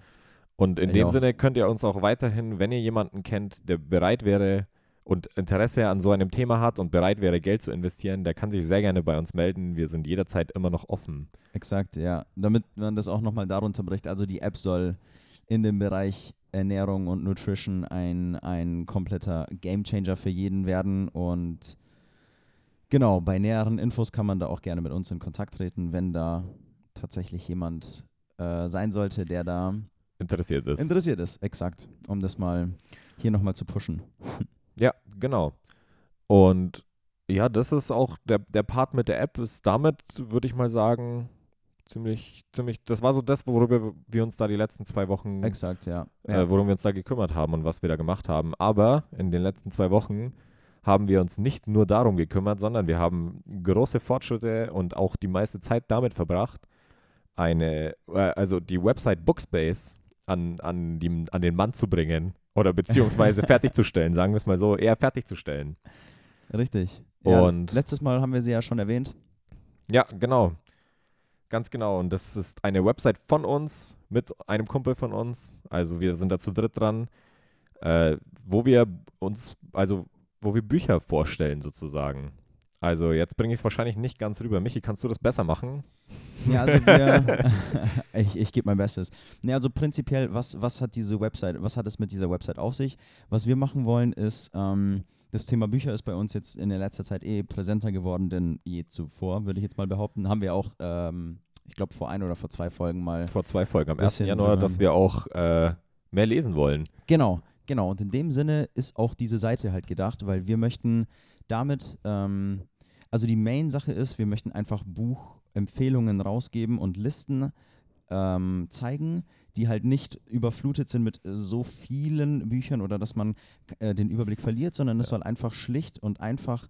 Und in Ich dem. Sinne könnt ihr uns auch weiterhin, wenn ihr jemanden kennt, der bereit wäre und Interesse an so einem Thema hat und bereit wäre, Geld zu investieren, der kann sich sehr gerne bei uns melden. Wir sind jederzeit immer noch offen. Exakt, ja. Damit man das auch nochmal darunter bricht. Also die App soll in dem Bereich Ernährung und Nutrition ein, ein kompletter Gamechanger für jeden werden. Und genau, bei näheren Infos kann man da auch gerne mit uns in Kontakt treten, wenn da tatsächlich jemand äh, sein sollte, der da Interessiert ist. interessiert ist. Exakt, um das mal hier nochmal zu pushen. [LAUGHS] ja, genau. Und ja, das ist auch der, der Part mit der App ist damit, würde ich mal sagen, ziemlich, ziemlich, das war so das, worüber wir uns da die letzten zwei Wochen Exakt, ja. äh, worum wir uns da gekümmert haben und was wir da gemacht haben. Aber in den letzten zwei Wochen haben wir uns nicht nur darum gekümmert, sondern wir haben große Fortschritte und auch die meiste Zeit damit verbracht, eine, äh, also die Website Bookspace an, an, die, an den Mann zu bringen oder beziehungsweise [LAUGHS] fertigzustellen, sagen wir es mal so, eher fertigzustellen. Richtig. Ja, Und- letztes Mal haben wir sie ja schon erwähnt. Ja, genau. Ganz genau. Und das ist eine Website von uns mit einem Kumpel von uns. Also wir sind da zu dritt dran, äh, wo wir uns, also wo wir Bücher vorstellen sozusagen. Also jetzt bringe ich es wahrscheinlich nicht ganz rüber. Michi, kannst du das besser machen? Ja, also wir, [LAUGHS] [LAUGHS] ich, ich gebe mein Bestes. Ne, also prinzipiell, was, was hat diese Website, was hat es mit dieser Website auf sich? Was wir machen wollen, ist, ähm, das Thema Bücher ist bei uns jetzt in der letzter Zeit eh präsenter geworden denn je zuvor, würde ich jetzt mal behaupten. Haben wir auch, ähm, ich glaube, vor ein oder vor zwei Folgen mal. Vor zwei Folgen am 1. Bisschen Januar, drüber. dass wir auch äh, mehr lesen wollen. Genau, genau. Und in dem Sinne ist auch diese Seite halt gedacht, weil wir möchten damit, ähm, also die Main-Sache ist, wir möchten einfach Buchempfehlungen rausgeben und Listen ähm, zeigen, die halt nicht überflutet sind mit so vielen Büchern oder dass man äh, den Überblick verliert, sondern es soll einfach schlicht und einfach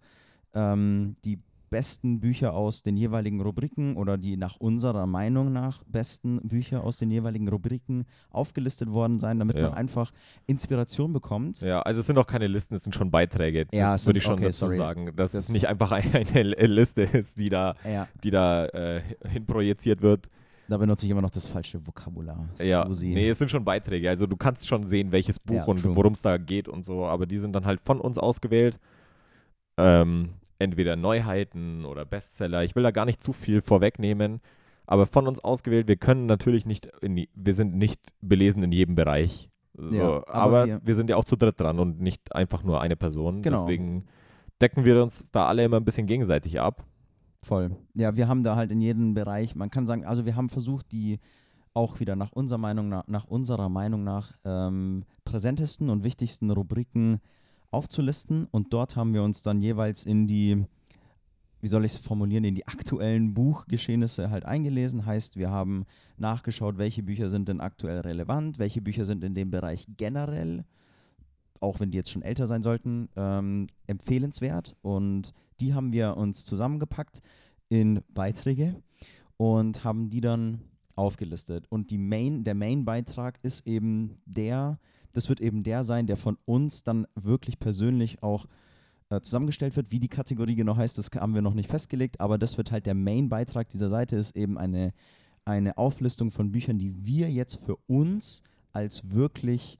ähm, die besten Bücher aus den jeweiligen Rubriken oder die nach unserer Meinung nach besten Bücher aus den jeweiligen Rubriken aufgelistet worden sein, damit Ja. man einfach Inspiration bekommt. Ja, also es sind auch keine Listen, es sind schon Beiträge. Ja, das würde ich schon okay, dazu sorry. sagen. Dass Das- es nicht einfach eine, Liste ist, die da, Ja, die da äh, hinprojiziert wird. da benutze ich immer noch das falsche Vokabular. Ja, Susi. nee, es sind schon Beiträge. Also du kannst schon sehen, welches Buch Ja, und worum es da geht und so, aber die sind dann halt von uns ausgewählt. Ähm, entweder Neuheiten oder Bestseller. Ich will da gar nicht zu viel vorwegnehmen, aber von uns ausgewählt. Wir können natürlich nicht, die, wir sind nicht belesen in jedem Bereich. So, Ja, aber aber wir, wir- sind ja auch zu dritt dran und nicht einfach nur eine Person. Genau. Deswegen decken wir uns da alle immer ein bisschen gegenseitig ab. Voll. Ja, wir haben da halt in jedem Bereich, man kann sagen, also wir haben versucht, die auch wieder nach unserer Meinung nach, nach unserer Meinung nach ähm, präsentesten und wichtigsten Rubriken aufzulisten und dort haben wir uns dann jeweils in die, wie soll ich es formulieren, in die aktuellen Buchgeschehnisse halt eingelesen. Heißt, wir haben nachgeschaut, welche Bücher sind denn aktuell relevant, welche Bücher sind in dem Bereich generell, auch wenn die jetzt schon älter sein sollten, ähm, empfehlenswert und die haben wir uns zusammengepackt in Beiträge und haben die dann aufgelistet. Und die Main, der Main-Beitrag ist eben der, das wird eben der sein, der von uns dann wirklich persönlich auch äh, zusammengestellt wird. Wie die Kategorie genau heißt, das haben wir noch nicht festgelegt, aber das wird halt der Main-Beitrag dieser Seite, ist eben eine, eine Auflistung von Büchern, die wir jetzt für uns als wirklich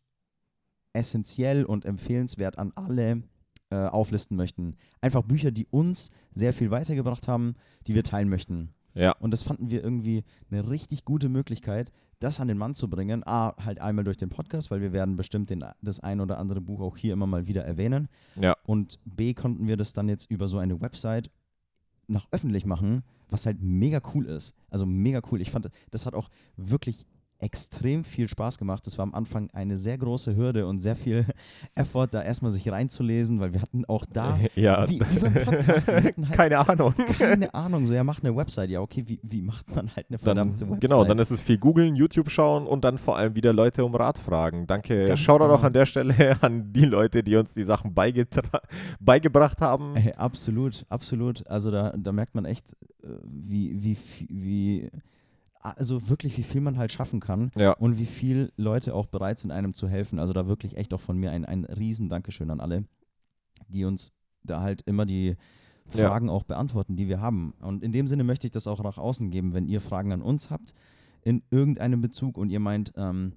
essentiell und empfehlenswert an alle äh, auflisten möchten. Einfach Bücher, die uns sehr viel weitergebracht haben, die wir teilen möchten. Ja. Und das fanden wir irgendwie eine richtig gute Möglichkeit, das an den Mann zu bringen. A, halt einmal durch den Podcast, weil wir werden bestimmt den, das ein oder andere Buch auch hier immer mal wieder erwähnen. Ja. Und B, konnten wir das dann jetzt über so eine Website nach öffentlich machen, was halt mega cool ist. Also mega cool. Ich fand, das hat auch wirklich extrem viel Spaß gemacht. Das war am Anfang eine sehr große Hürde und sehr viel [LAUGHS] Effort, da erstmal sich reinzulesen, weil wir hatten auch da, [LAUGHS] ja. wie, wie beim Podcast, [LAUGHS] halt Keine Ahnung. keine Ahnung, so ja, mach eine Website. Ja, okay, wie, wie macht man halt eine Dann, verdammte Website? genau, dann ist es viel googeln, YouTube schauen und dann vor allem wieder Leute um Rat fragen. Danke. Ganz Shoutout genau. auch an der Stelle an die Leute, die uns die Sachen beigebracht haben. Ey, absolut, absolut. Also da, da merkt man echt, äh, wie, wie, wie, also wirklich, wie viel man halt schaffen kann Ja. und wie viel Leute auch bereit sind, einem zu helfen. Also da wirklich echt auch von mir ein, ein riesen Dankeschön an alle, die uns da halt immer die Ja. Fragen auch beantworten, die wir haben. Und in dem Sinne möchte ich das auch nach außen geben, wenn ihr Fragen an uns habt, in irgendeinem Bezug und ihr meint, ähm,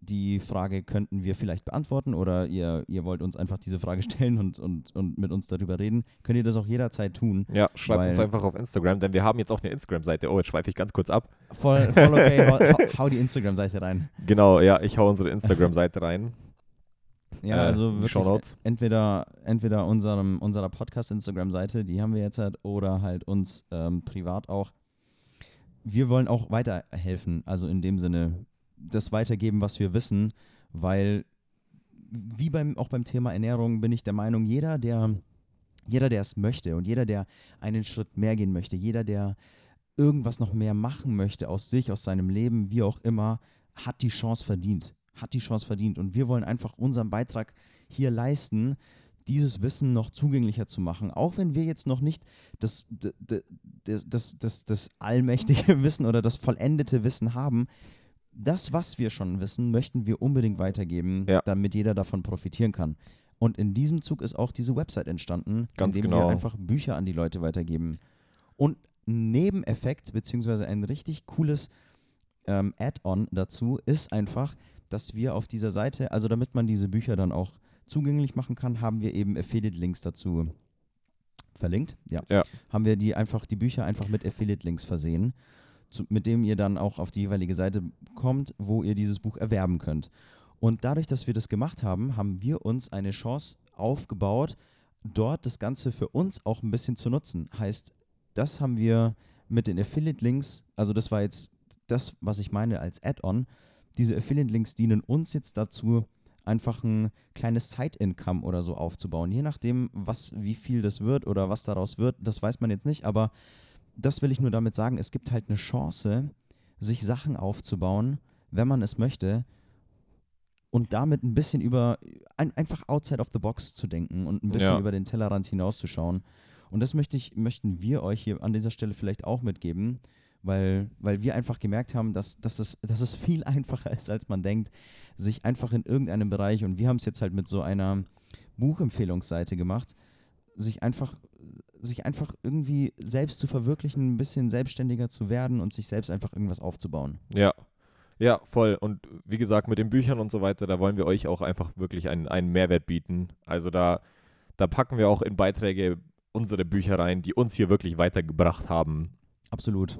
die Frage könnten wir vielleicht beantworten oder ihr, ihr wollt uns einfach diese Frage stellen und, und, und mit uns darüber reden, könnt ihr das auch jederzeit tun. Ja, schreibt uns einfach auf Instagram, denn wir haben jetzt auch eine Instagram-Seite. Oh, jetzt schweife ich ganz kurz ab. Voll, voll okay, hau, hau, die Instagram-Seite rein. Genau, ja, ich hau unsere Instagram-Seite rein. Ja, Äh, also wirklich entweder, entweder unserem, unserer Podcast-Instagram-Seite, die haben wir jetzt halt, oder halt uns ähm, privat auch. Wir wollen auch weiterhelfen, also in dem Sinne, das weitergeben, was wir wissen, weil wie beim, auch beim Thema Ernährung bin ich der Meinung, jeder, der jeder, der es möchte und jeder, der einen Schritt mehr gehen möchte, jeder, der irgendwas noch mehr machen möchte aus sich, aus seinem Leben, wie auch immer, hat die Chance verdient. Hat die Chance verdient. Und wir wollen einfach unseren Beitrag hier leisten, dieses Wissen noch zugänglicher zu machen. Auch wenn wir jetzt noch nicht das, das, das, das, das allmächtige [LAUGHS] Wissen oder das vollendete Wissen haben, das, was wir schon wissen, möchten wir unbedingt weitergeben, Ja. damit jeder davon profitieren kann. Und in diesem Zug ist auch diese Website entstanden, Ganz indem genau. wir einfach Bücher an die Leute weitergeben. Und ein Nebeneffekt, beziehungsweise ein richtig cooles ähm, Add-on dazu, ist einfach, dass wir auf dieser Seite, also damit man diese Bücher dann auch zugänglich machen kann, haben wir eben Affiliate-Links dazu verlinkt. Ja. Ja. Haben wir die einfach, die Bücher einfach mit Affiliate-Links versehen, zu, mit dem ihr dann auch auf die jeweilige Seite kommt, wo ihr dieses Buch erwerben könnt. Und dadurch, dass wir das gemacht haben, haben wir uns eine Chance aufgebaut, dort das Ganze für uns auch ein bisschen zu nutzen. Heißt, das haben wir mit den Affiliate-Links, also das war jetzt das, was ich meine als Add-on. Diese Affiliate-Links dienen uns jetzt dazu, einfach ein kleines Side-Income oder so aufzubauen. Je nachdem, was, wie viel das wird oder was daraus wird, das weiß man jetzt nicht, aber das will ich nur damit sagen, es gibt halt eine Chance, sich Sachen aufzubauen, wenn man es möchte, und damit ein bisschen über, ein, einfach outside of the box zu denken und ein bisschen Ja. über den Tellerrand hinauszuschauen. Und das möchte ich, möchten wir euch hier an dieser Stelle vielleicht auch mitgeben, weil, weil wir einfach gemerkt haben, dass, dass, es, dass es viel [LAUGHS] einfacher ist, als man denkt, sich einfach in irgendeinem Bereich, und wir haben es jetzt halt mit so einer Buchempfehlungsseite gemacht, sich einfach, sich einfach irgendwie selbst zu verwirklichen, ein bisschen selbstständiger zu werden und sich selbst einfach irgendwas aufzubauen. Ja. Ja, voll. Und wie gesagt, mit den Büchern und so weiter, da wollen wir euch auch einfach wirklich einen, einen Mehrwert bieten. Also da, da packen wir auch in Beiträge unsere Bücher rein, die uns hier wirklich weitergebracht haben. Absolut.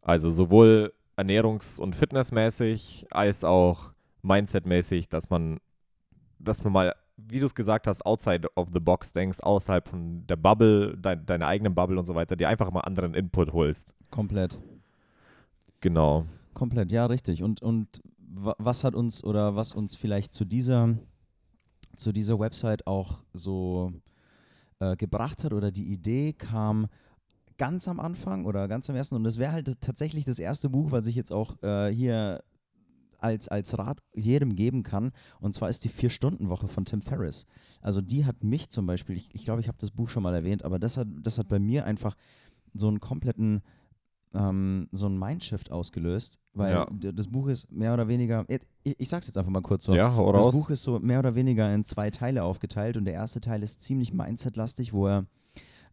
Also sowohl ernährungs- und fitnessmäßig als auch mindsetmäßig, dass man, dass man mal, wie du es gesagt hast, outside of the box denkst, außerhalb von der Bubble, dein, deiner eigenen Bubble und so weiter, dir einfach mal anderen Input holst. Komplett. Genau. Komplett, ja, richtig. Und, und wa- was hat uns oder was uns vielleicht zu dieser, zu dieser Website auch so äh, gebracht hat oder die Idee kam ganz am Anfang oder ganz am ersten und das wäre halt tatsächlich das erste Buch, was ich jetzt auch äh, hier als, als Rat jedem geben kann. Und zwar ist die Vier-Stunden-Woche von Tim Ferriss. Also die hat mich zum Beispiel, ich glaube, ich, glaub, ich habe das Buch schon mal erwähnt, aber das hat, das hat bei mir einfach so einen kompletten ähm, so ein Mindshift ausgelöst, weil Ja. das Buch ist mehr oder weniger, ich, ich sag's jetzt einfach mal kurz so. Ja, hau Das raus. Buch ist so mehr oder weniger in zwei Teile aufgeteilt und der erste Teil ist ziemlich mindsetlastig, wo er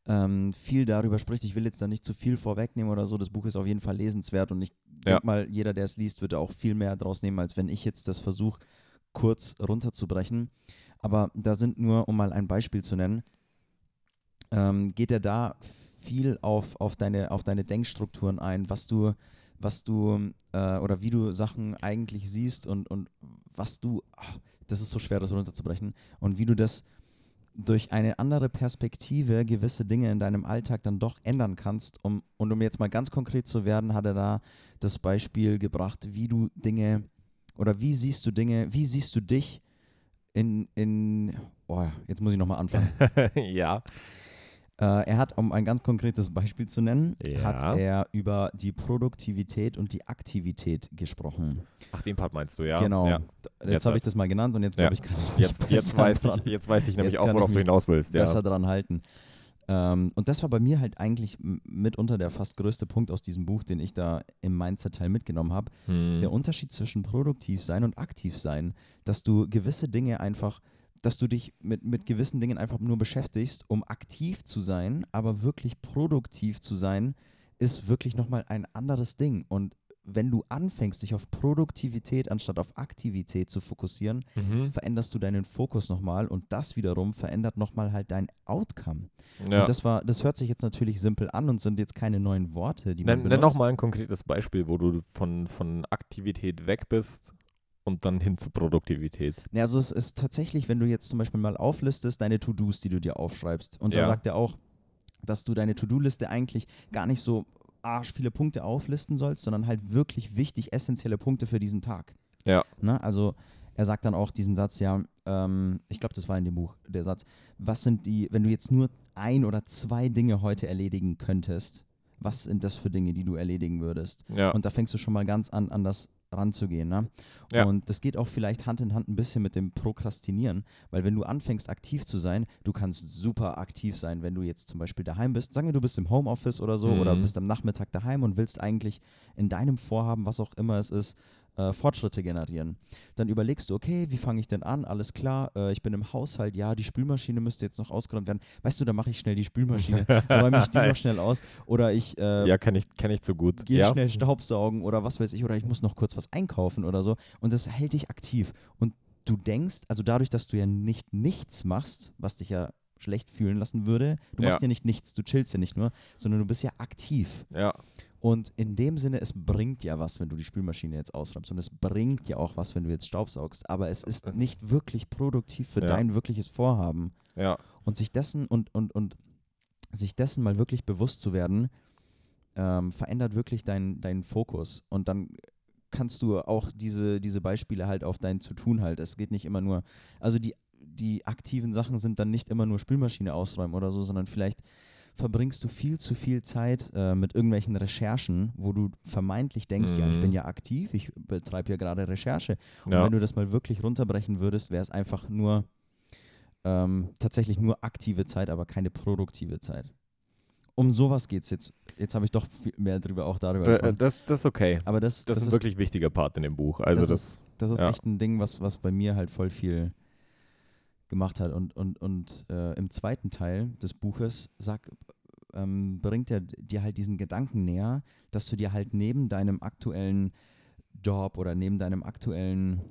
ähm, viel darüber spricht. Ich will jetzt da nicht zu viel vorwegnehmen oder so. Das Buch ist auf jeden Fall lesenswert und ich Ja. denke mal, jeder, der es liest, wird auch viel mehr draus nehmen, als wenn ich jetzt das versuche, kurz runterzubrechen. Aber da sind nur, um mal ein Beispiel zu nennen, ähm, geht er da viel auf, auf, deine, auf deine Denkstrukturen ein, was du, was du äh, oder wie du Sachen eigentlich siehst und, und was du, ach, das ist so schwer, das runterzubrechen, und wie du das durch eine andere Perspektive gewisse Dinge in deinem Alltag dann doch ändern kannst. Um, und um jetzt mal ganz konkret zu werden, hat er da das Beispiel gebracht, wie du Dinge oder wie siehst du Dinge, wie siehst du dich in, in oh, jetzt muss ich nochmal anfangen. [LAUGHS] ja. Äh, er hat, um ein ganz konkretes Beispiel zu nennen, Ja. hat er über die Produktivität und die Aktivität gesprochen. Ach, den Part meinst du, ja? genau. Ja. Jetzt, Jetzt habe ich das mal genannt und jetzt glaube ich, kann ich Jetzt, jetzt, weiß ich, jetzt weiß ich nämlich auch, worauf du hinaus willst. Ja. besser dran halten. Ähm, und das war bei mir halt eigentlich mitunter der fast größte Punkt aus diesem Buch, den ich da im Mindset-Teil mitgenommen habe. Hm. Der Unterschied zwischen produktiv sein und aktiv sein, dass du gewisse Dinge einfach, dass du dich mit, mit gewissen Dingen einfach nur beschäftigst, um aktiv zu sein, aber wirklich produktiv zu sein, ist wirklich nochmal ein anderes Ding. Und wenn du anfängst, dich auf Produktivität anstatt auf Aktivität zu fokussieren, Mhm. veränderst du deinen Fokus nochmal und das wiederum verändert nochmal halt dein Outcome. Ja. Und das war, das hört sich jetzt natürlich simpel an und sind jetzt keine neuen Worte, die man Nenn, nenn benutzt. doch mal ein konkretes Beispiel, wo du von, von Aktivität weg bist und dann hin zu Produktivität. Ja, also es ist tatsächlich, wenn du jetzt zum Beispiel mal auflistest, deine To-Dos, die du dir aufschreibst. Und da Ja. sagt er auch, dass du deine To-Do-Liste eigentlich gar nicht so arsch viele Punkte auflisten sollst, sondern halt wirklich wichtig, essentielle Punkte für diesen Tag. Ja. Ne? Also er sagt dann auch diesen Satz, ja, ähm, ich glaube, das war in dem Buch, der Satz, was sind die, wenn du jetzt nur ein oder zwei Dinge heute erledigen könntest, was sind das für Dinge, die du erledigen würdest? Ja. Und da fängst du schon mal ganz an, anders ranzugehen. Ne? Ja. Und das geht auch vielleicht Hand in Hand ein bisschen mit dem Prokrastinieren, weil wenn du anfängst aktiv zu sein, du kannst super aktiv sein, wenn du jetzt zum Beispiel daheim bist. Sagen wir, du bist im Homeoffice oder so oder Mhm. bist am Nachmittag daheim und willst eigentlich in deinem Vorhaben, was auch immer es ist, äh, Fortschritte generieren. Dann überlegst du, okay, wie fange ich denn an? Alles klar, äh, ich bin im Haushalt, ja, die Spülmaschine müsste jetzt noch ausgeräumt werden. Weißt du, da mache ich schnell die Spülmaschine, [LAUGHS] räume ich die noch schnell aus. Oder ich äh, ja, kenne ich, kenn ich zu gut. gehe ja. schnell Staubsaugen oder was weiß ich, oder ich muss noch kurz was einkaufen oder so. Und das hält dich aktiv. Und du denkst, also dadurch, dass du ja nicht nichts machst, was dich ja schlecht fühlen lassen würde, du Ja. machst ja nicht nichts, du chillst ja nicht nur, sondern du bist ja aktiv. Ja. Und in dem Sinne, es bringt ja was, wenn du die Spülmaschine jetzt ausräumst. Und es bringt ja auch was, wenn du jetzt Staubsaugst. Aber es ist nicht wirklich produktiv für Ja. dein wirkliches Vorhaben. Ja. Und sich dessen und, und, und sich dessen mal wirklich bewusst zu werden, ähm, verändert wirklich deinen deinen Fokus. Und dann kannst du auch diese, diese Beispiele halt auf dein Zu-Tun halt. Es geht nicht immer nur, also die, die aktiven Sachen sind dann nicht immer nur Spülmaschine ausräumen oder so, sondern vielleicht verbringst du viel zu viel Zeit äh, mit irgendwelchen Recherchen, wo du vermeintlich denkst, ja, ich Mhm. bin ja aktiv, ich betreibe ja gerade Recherche. Und Ja. wenn du das mal wirklich runterbrechen würdest, wäre es einfach nur ähm, tatsächlich nur aktive Zeit, aber keine produktive Zeit. Um sowas geht es jetzt. Jetzt habe ich doch viel mehr drüber, auch darüber Da- gesprochen. Das, das ist okay. Aber das, Das, das, ist ein ist, wirklich wichtiger Part in dem Buch. Also das das, das ist ja. echt ein Ding, was, was bei mir halt voll viel gemacht hat. Und, und, und äh, im zweiten Teil des Buches sag, ähm, bringt er dir halt diesen Gedanken näher, dass du dir halt neben deinem aktuellen Job oder neben deinem aktuellen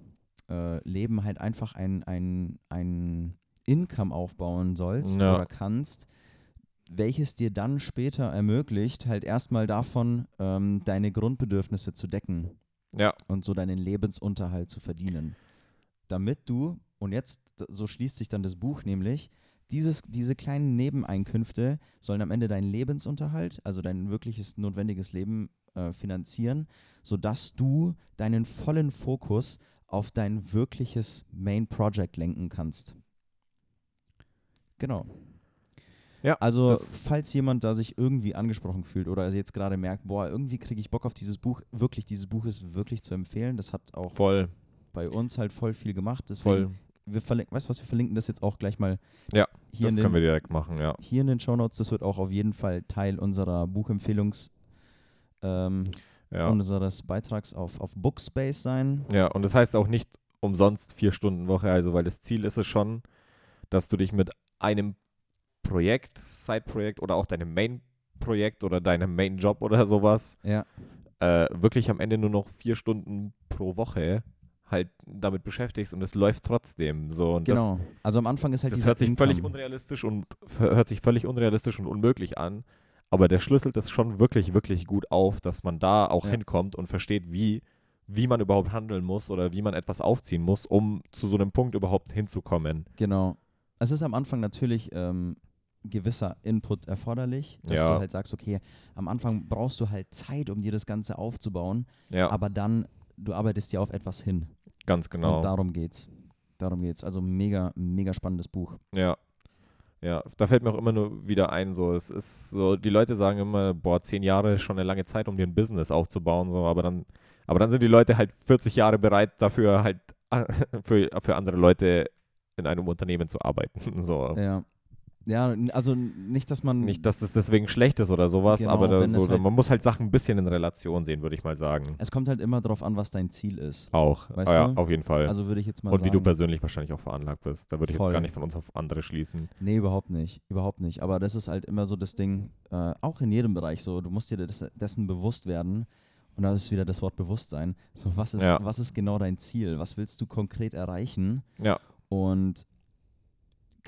äh, Leben halt einfach ein, ein, ein Income aufbauen sollst Ja. oder kannst, welches dir dann später ermöglicht, halt erstmal davon ähm, deine Grundbedürfnisse zu decken ja. und so deinen Lebensunterhalt zu verdienen. Damit du, und jetzt, so schließt sich dann das Buch nämlich, dieses, diese kleinen Nebeneinkünfte sollen am Ende deinen Lebensunterhalt, also dein wirkliches notwendiges Leben äh, finanzieren, sodass du deinen vollen Fokus auf dein wirkliches Main Project lenken kannst. Genau. Ja, Also, falls jemand da sich irgendwie angesprochen fühlt oder jetzt gerade merkt, boah, irgendwie kriege ich Bock auf dieses Buch, wirklich, dieses Buch ist wirklich zu empfehlen. Das hat auch Voll, bei uns halt voll viel gemacht. Deswegen, voll. Wir verlinken, weißt du was, wir verlinken das jetzt auch gleich mal Ja, hier, Das in können wir den, direkt machen, ja. hier in den Shownotes. Das wird auch auf jeden Fall Teil unserer Buchempfehlungs- ähm, Ja. unseres Beitrags auf, auf Bookspace sein. ja, und das heißt auch nicht umsonst vier Stunden Woche, also weil das Ziel ist es schon, dass du dich mit einem Projekt, Side-Projekt oder auch deinem Main-Projekt oder deinem Main-Job oder sowas Ja, äh, wirklich am Ende nur noch vier Stunden pro Woche halt damit beschäftigst und es läuft trotzdem so und genau. also am Anfang ist das, halt das hört sich völlig Income. unrealistisch und hört sich völlig unrealistisch und unmöglich an, aber der schlüsselt es schon wirklich, wirklich gut auf, dass man da auch Ja. hinkommt und versteht, wie, wie man überhaupt handeln muss oder wie man etwas aufziehen muss, um zu so einem Punkt überhaupt hinzukommen. Genau. Es ist am Anfang natürlich ähm, gewisser Input erforderlich, dass Ja. du halt sagst, okay, am Anfang brauchst du halt Zeit, um dir das Ganze aufzubauen, Ja, aber dann, du arbeitest dir auf etwas hin. Ganz genau. Und darum geht's. Darum geht's. Also mega, mega spannendes Buch. Ja. Ja, da fällt mir auch immer nur wieder ein, so, es ist so, die Leute sagen immer, boah, zehn Jahre ist schon eine lange Zeit, um dir ein Business aufzubauen, so, aber dann, aber dann sind die Leute halt 40 Jahre bereit, dafür halt [LAUGHS] für, für andere Leute in einem Unternehmen zu arbeiten. [LAUGHS] So. Ja. Ja, also nicht, dass man. Nicht, dass es deswegen schlecht ist oder sowas, Genau, aber so, halt- man muss halt Sachen ein bisschen in Relation sehen, würde ich mal sagen. Es kommt halt immer darauf an, was dein Ziel ist. Auch, Weißt ja, du? auf jeden Fall. Also würde ich jetzt mal Und sagen. wie du persönlich wahrscheinlich auch veranlagt bist. Da würde ich jetzt Voll. gar nicht von uns auf andere schließen. Nee, überhaupt nicht. Überhaupt nicht. Aber das ist halt immer so das Ding, äh, auch in jedem Bereich so, du musst dir des, dessen bewusst werden. Und da ist wieder das Wort Bewusstsein. So, was ist, Ja. was ist genau dein Ziel? Was willst du konkret erreichen? Ja. Und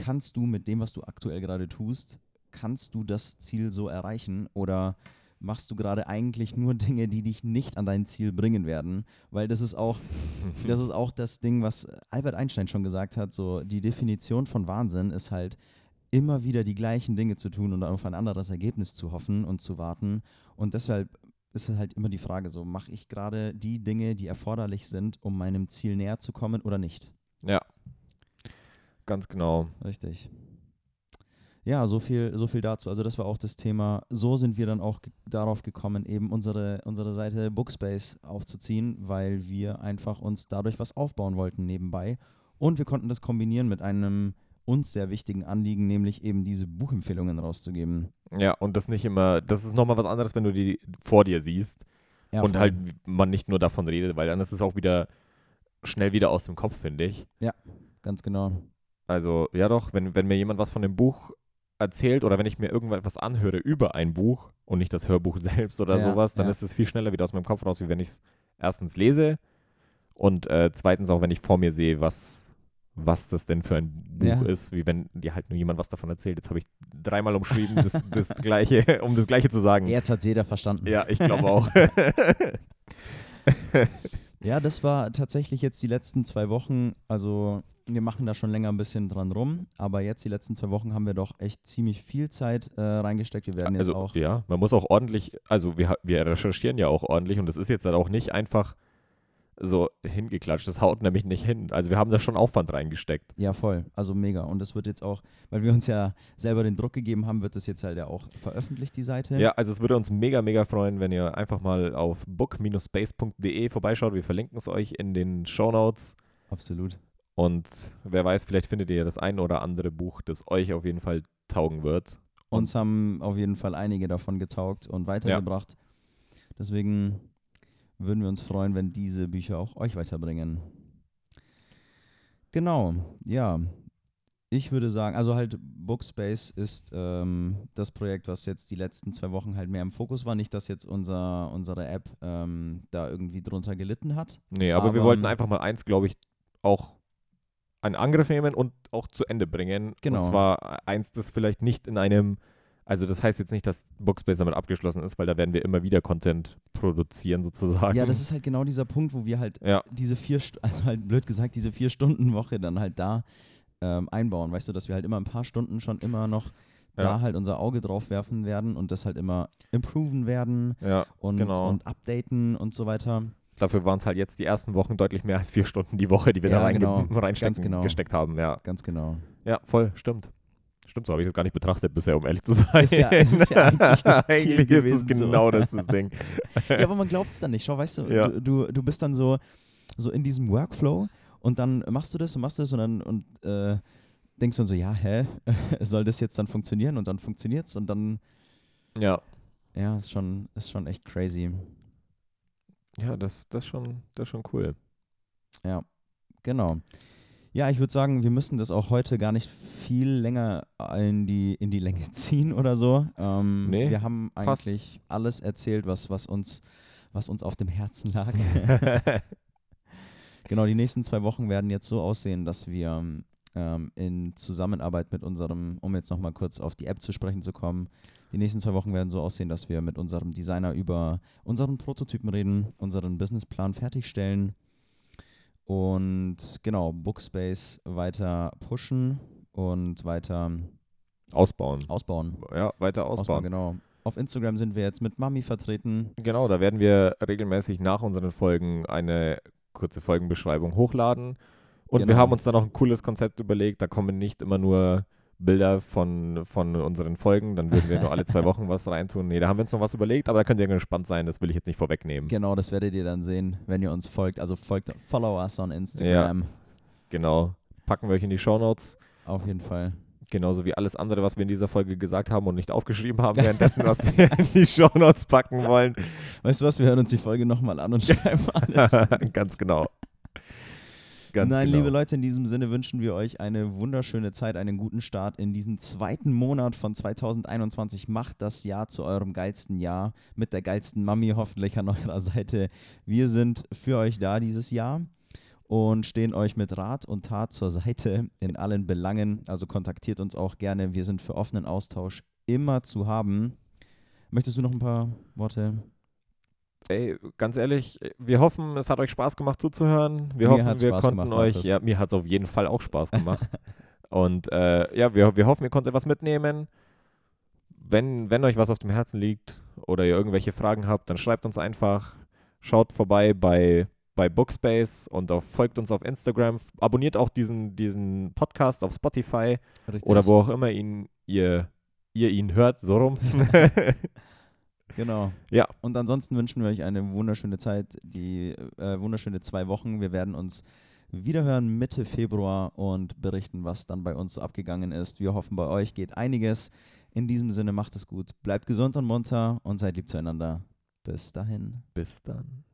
kannst du mit dem, was du aktuell gerade tust, kannst du das Ziel so erreichen? Oder machst du gerade eigentlich nur Dinge, die dich nicht an dein Ziel bringen werden? Weil das ist auch [LAUGHS] das ist auch das Ding, was Albert Einstein schon gesagt hat. So, die Definition von Wahnsinn ist halt, immer wieder die gleichen Dinge zu tun und auf ein anderes Ergebnis zu hoffen und zu warten. Und deshalb ist halt immer die Frage: so, mache ich gerade die Dinge, die erforderlich sind, um meinem Ziel näher zu kommen oder nicht? Ja. Ganz genau. Richtig. Ja, so viel, so viel dazu. Also das war auch das Thema. So sind wir dann auch darauf gekommen, eben unsere, unsere Seite Bookspace aufzuziehen, weil wir einfach uns dadurch was aufbauen wollten nebenbei. Und wir konnten das kombinieren mit einem uns sehr wichtigen Anliegen, nämlich eben diese Buchempfehlungen rauszugeben. Ja, und das nicht immer, das ist nochmal was anderes, wenn du die vor dir siehst Ja, und voll. halt man nicht nur davon redet, weil dann ist es auch wieder schnell wieder aus dem Kopf, finde ich. Ganz genau. Also, ja doch, wenn, wenn mir jemand was von dem Buch erzählt oder wenn ich mir irgendwas anhöre über ein Buch und nicht das Hörbuch [LAUGHS] selbst oder Ja, sowas, dann ja. ist es viel schneller wieder aus meinem Kopf raus, wie wenn ich es erstens lese und äh, zweitens auch, wenn ich vor mir sehe, was, was das denn für ein Buch Ja. ist, wie wenn dir halt nur jemand was davon erzählt. Jetzt habe ich dreimal umschrieben, das, das [LAUGHS] Gleiche, um das Gleiche zu sagen. Jetzt hat jeder verstanden. Ja, ich glaube auch. [LAUGHS] Ja, das war tatsächlich jetzt die letzten zwei Wochen. Also wir machen da schon länger ein bisschen dran rum, aber jetzt die letzten zwei Wochen haben wir doch echt ziemlich viel Zeit äh, reingesteckt. Wir werden jetzt also, auch. ja, man muss auch ordentlich, also wir, wir recherchieren ja auch ordentlich und das ist jetzt dann auch nicht einfach so hingeklatscht. Das haut nämlich nicht hin. Also wir haben da schon Aufwand reingesteckt. Ja, voll. Also mega. Und das wird jetzt auch, weil wir uns ja selber den Druck gegeben haben, wird das jetzt halt ja auch veröffentlicht, die Seite. Ja, also es würde uns mega, mega freuen, wenn ihr einfach mal auf book-space.de vorbeischaut. Wir verlinken es euch in den Shownotes. Absolut. Und wer weiß, vielleicht findet ihr das ein oder andere Buch, das euch auf jeden Fall taugen wird. Uns haben auf jeden Fall einige davon getaugt und weitergebracht. Deswegen würden wir uns freuen, wenn diese Bücher auch euch weiterbringen. Genau, ja. Ich würde sagen, also halt Bookspace ist ähm, das Projekt, was jetzt die letzten zwei Wochen halt mehr im Fokus war. Nicht, dass jetzt unser, unsere App ähm, da irgendwie drunter gelitten hat. Nee, aber, wir Aber- wollten einfach mal eins, glaube ich, auch einen Angriff nehmen und auch zu Ende bringen. Genau. Und zwar eins, das vielleicht nicht in einem, also das heißt jetzt nicht, dass Bookspace damit abgeschlossen ist, weil da werden wir immer wieder Content produzieren sozusagen. Ja, das ist halt genau dieser Punkt, wo wir halt ja, diese vier, also halt blöd gesagt, diese vier Stunden Woche dann halt da ähm, einbauen. Weißt du, dass wir halt immer ein paar Stunden schon immer noch Ja. da halt unser Auge drauf werfen werden und das halt immer improven werden ja. und, Genau. und updaten und so weiter. Dafür waren es halt jetzt die ersten Wochen deutlich mehr als vier Stunden die Woche, die wir Ja, da reinge genau. [LAUGHS] reinstecken, Ganz genau. gesteckt haben. Ja. Ganz genau. ja, voll, stimmt. Stimmt, so habe ich es gar nicht betrachtet bisher, um ehrlich zu sein. Ist ja- [LAUGHS] ist ja eigentlich das [LAUGHS] Ziel Eigentlich ist gewesen, es so. genau das, das Ding. Ja, aber man glaubt es dann nicht. Schau, weißt du, Ja. du, du, du bist dann so, so in diesem Workflow und dann machst du das und machst das und dann und äh, denkst dann so, ja, hä, soll das jetzt dann funktionieren? Und dann funktioniert's und dann, Ja, ja, ist schon, ist schon echt crazy. Ja das, das, schon, das ist schon cool. Ja, genau. Ja, ich würde sagen, wir müssen das auch heute gar nicht viel länger in die, in die Länge [LAUGHS] ziehen oder so. Ähm, Nee, wir haben passt. eigentlich alles erzählt, was, was, uns, was uns auf dem Herzen lag. [LAUGHS] genau, die nächsten zwei Wochen werden jetzt so aussehen, dass wir ähm, in Zusammenarbeit mit unserem, um jetzt nochmal kurz auf die App zu sprechen zu kommen, Die nächsten zwei Wochen werden so aussehen, dass wir mit unserem Designer über unseren Prototypen reden, unseren Businessplan fertigstellen und genau, Bookspace weiter pushen und weiter Ausbauen. ausbauen. Ja, weiter ausbauen. genau. Auf Instagram sind wir jetzt mit Mami vertreten. Genau, da werden wir regelmäßig nach unseren Folgen eine kurze Folgenbeschreibung hochladen. Und wir Genau. haben uns dann auch ein cooles Konzept überlegt. Da kommen nicht immer nur Bilder von, von unseren Folgen, dann würden wir nur alle zwei [LAUGHS] Wochen was reintun. Nee, da haben wir uns noch was überlegt, aber da könnt ihr gespannt sein, das will ich jetzt nicht vorwegnehmen. Genau, das werdet ihr dann sehen, wenn ihr uns folgt. Also folgt, follow us on Instagram. Genau. Packen wir euch in die Shownotes. Auf jeden Fall. Genauso wie alles andere, was wir in dieser Folge gesagt haben und nicht aufgeschrieben haben, währenddessen, was [LAUGHS] wir in die Shownotes packen wollen. Weißt du was, wir hören uns die Folge nochmal an und schreiben [LAUGHS] alles. Ganz genau. Ganz Nein, genau. liebe Leute, in diesem Sinne wünschen wir euch eine wunderschöne Zeit, einen guten Start in diesen zweiten Monat von 2021. Macht das Jahr zu eurem geilsten Jahr mit der geilsten Mami hoffentlich an eurer Seite. Wir sind für euch da dieses Jahr und stehen euch mit Rat und Tat zur Seite in allen Belangen. Also kontaktiert uns auch gerne. Wir sind für offenen Austausch immer zu haben. Möchtest du noch ein paar Worte? Ey, ganz ehrlich, wir hoffen, es hat euch Spaß gemacht zuzuhören. Wir Mir hoffen, wir Spaß konnten gemacht, euch, ja, mir hat es auf jeden Fall auch Spaß [LAUGHS] gemacht. Und äh, ja, wir, wir hoffen, ihr konntet was mitnehmen. Wenn, wenn euch was auf dem Herzen liegt oder ihr irgendwelche Fragen habt, dann schreibt uns einfach. Schaut vorbei bei, bei Bookspace und auf, folgt uns auf Instagram. Abonniert auch diesen, diesen Podcast auf Spotify Richtig. oder wo auch immer ihn, ihr, ihr ihn hört, so rum. [LAUGHS] [LAUGHS] Genau. Ja. Und ansonsten wünschen wir euch eine wunderschöne Zeit, die äh, wunderschöne zwei Wochen. Wir werden uns wiederhören Mitte Februar und berichten, was dann bei uns so abgegangen ist. Wir hoffen, bei euch geht einiges. In diesem Sinne macht es gut. Bleibt gesund und munter und seid lieb zueinander. Bis dahin. Bis dann.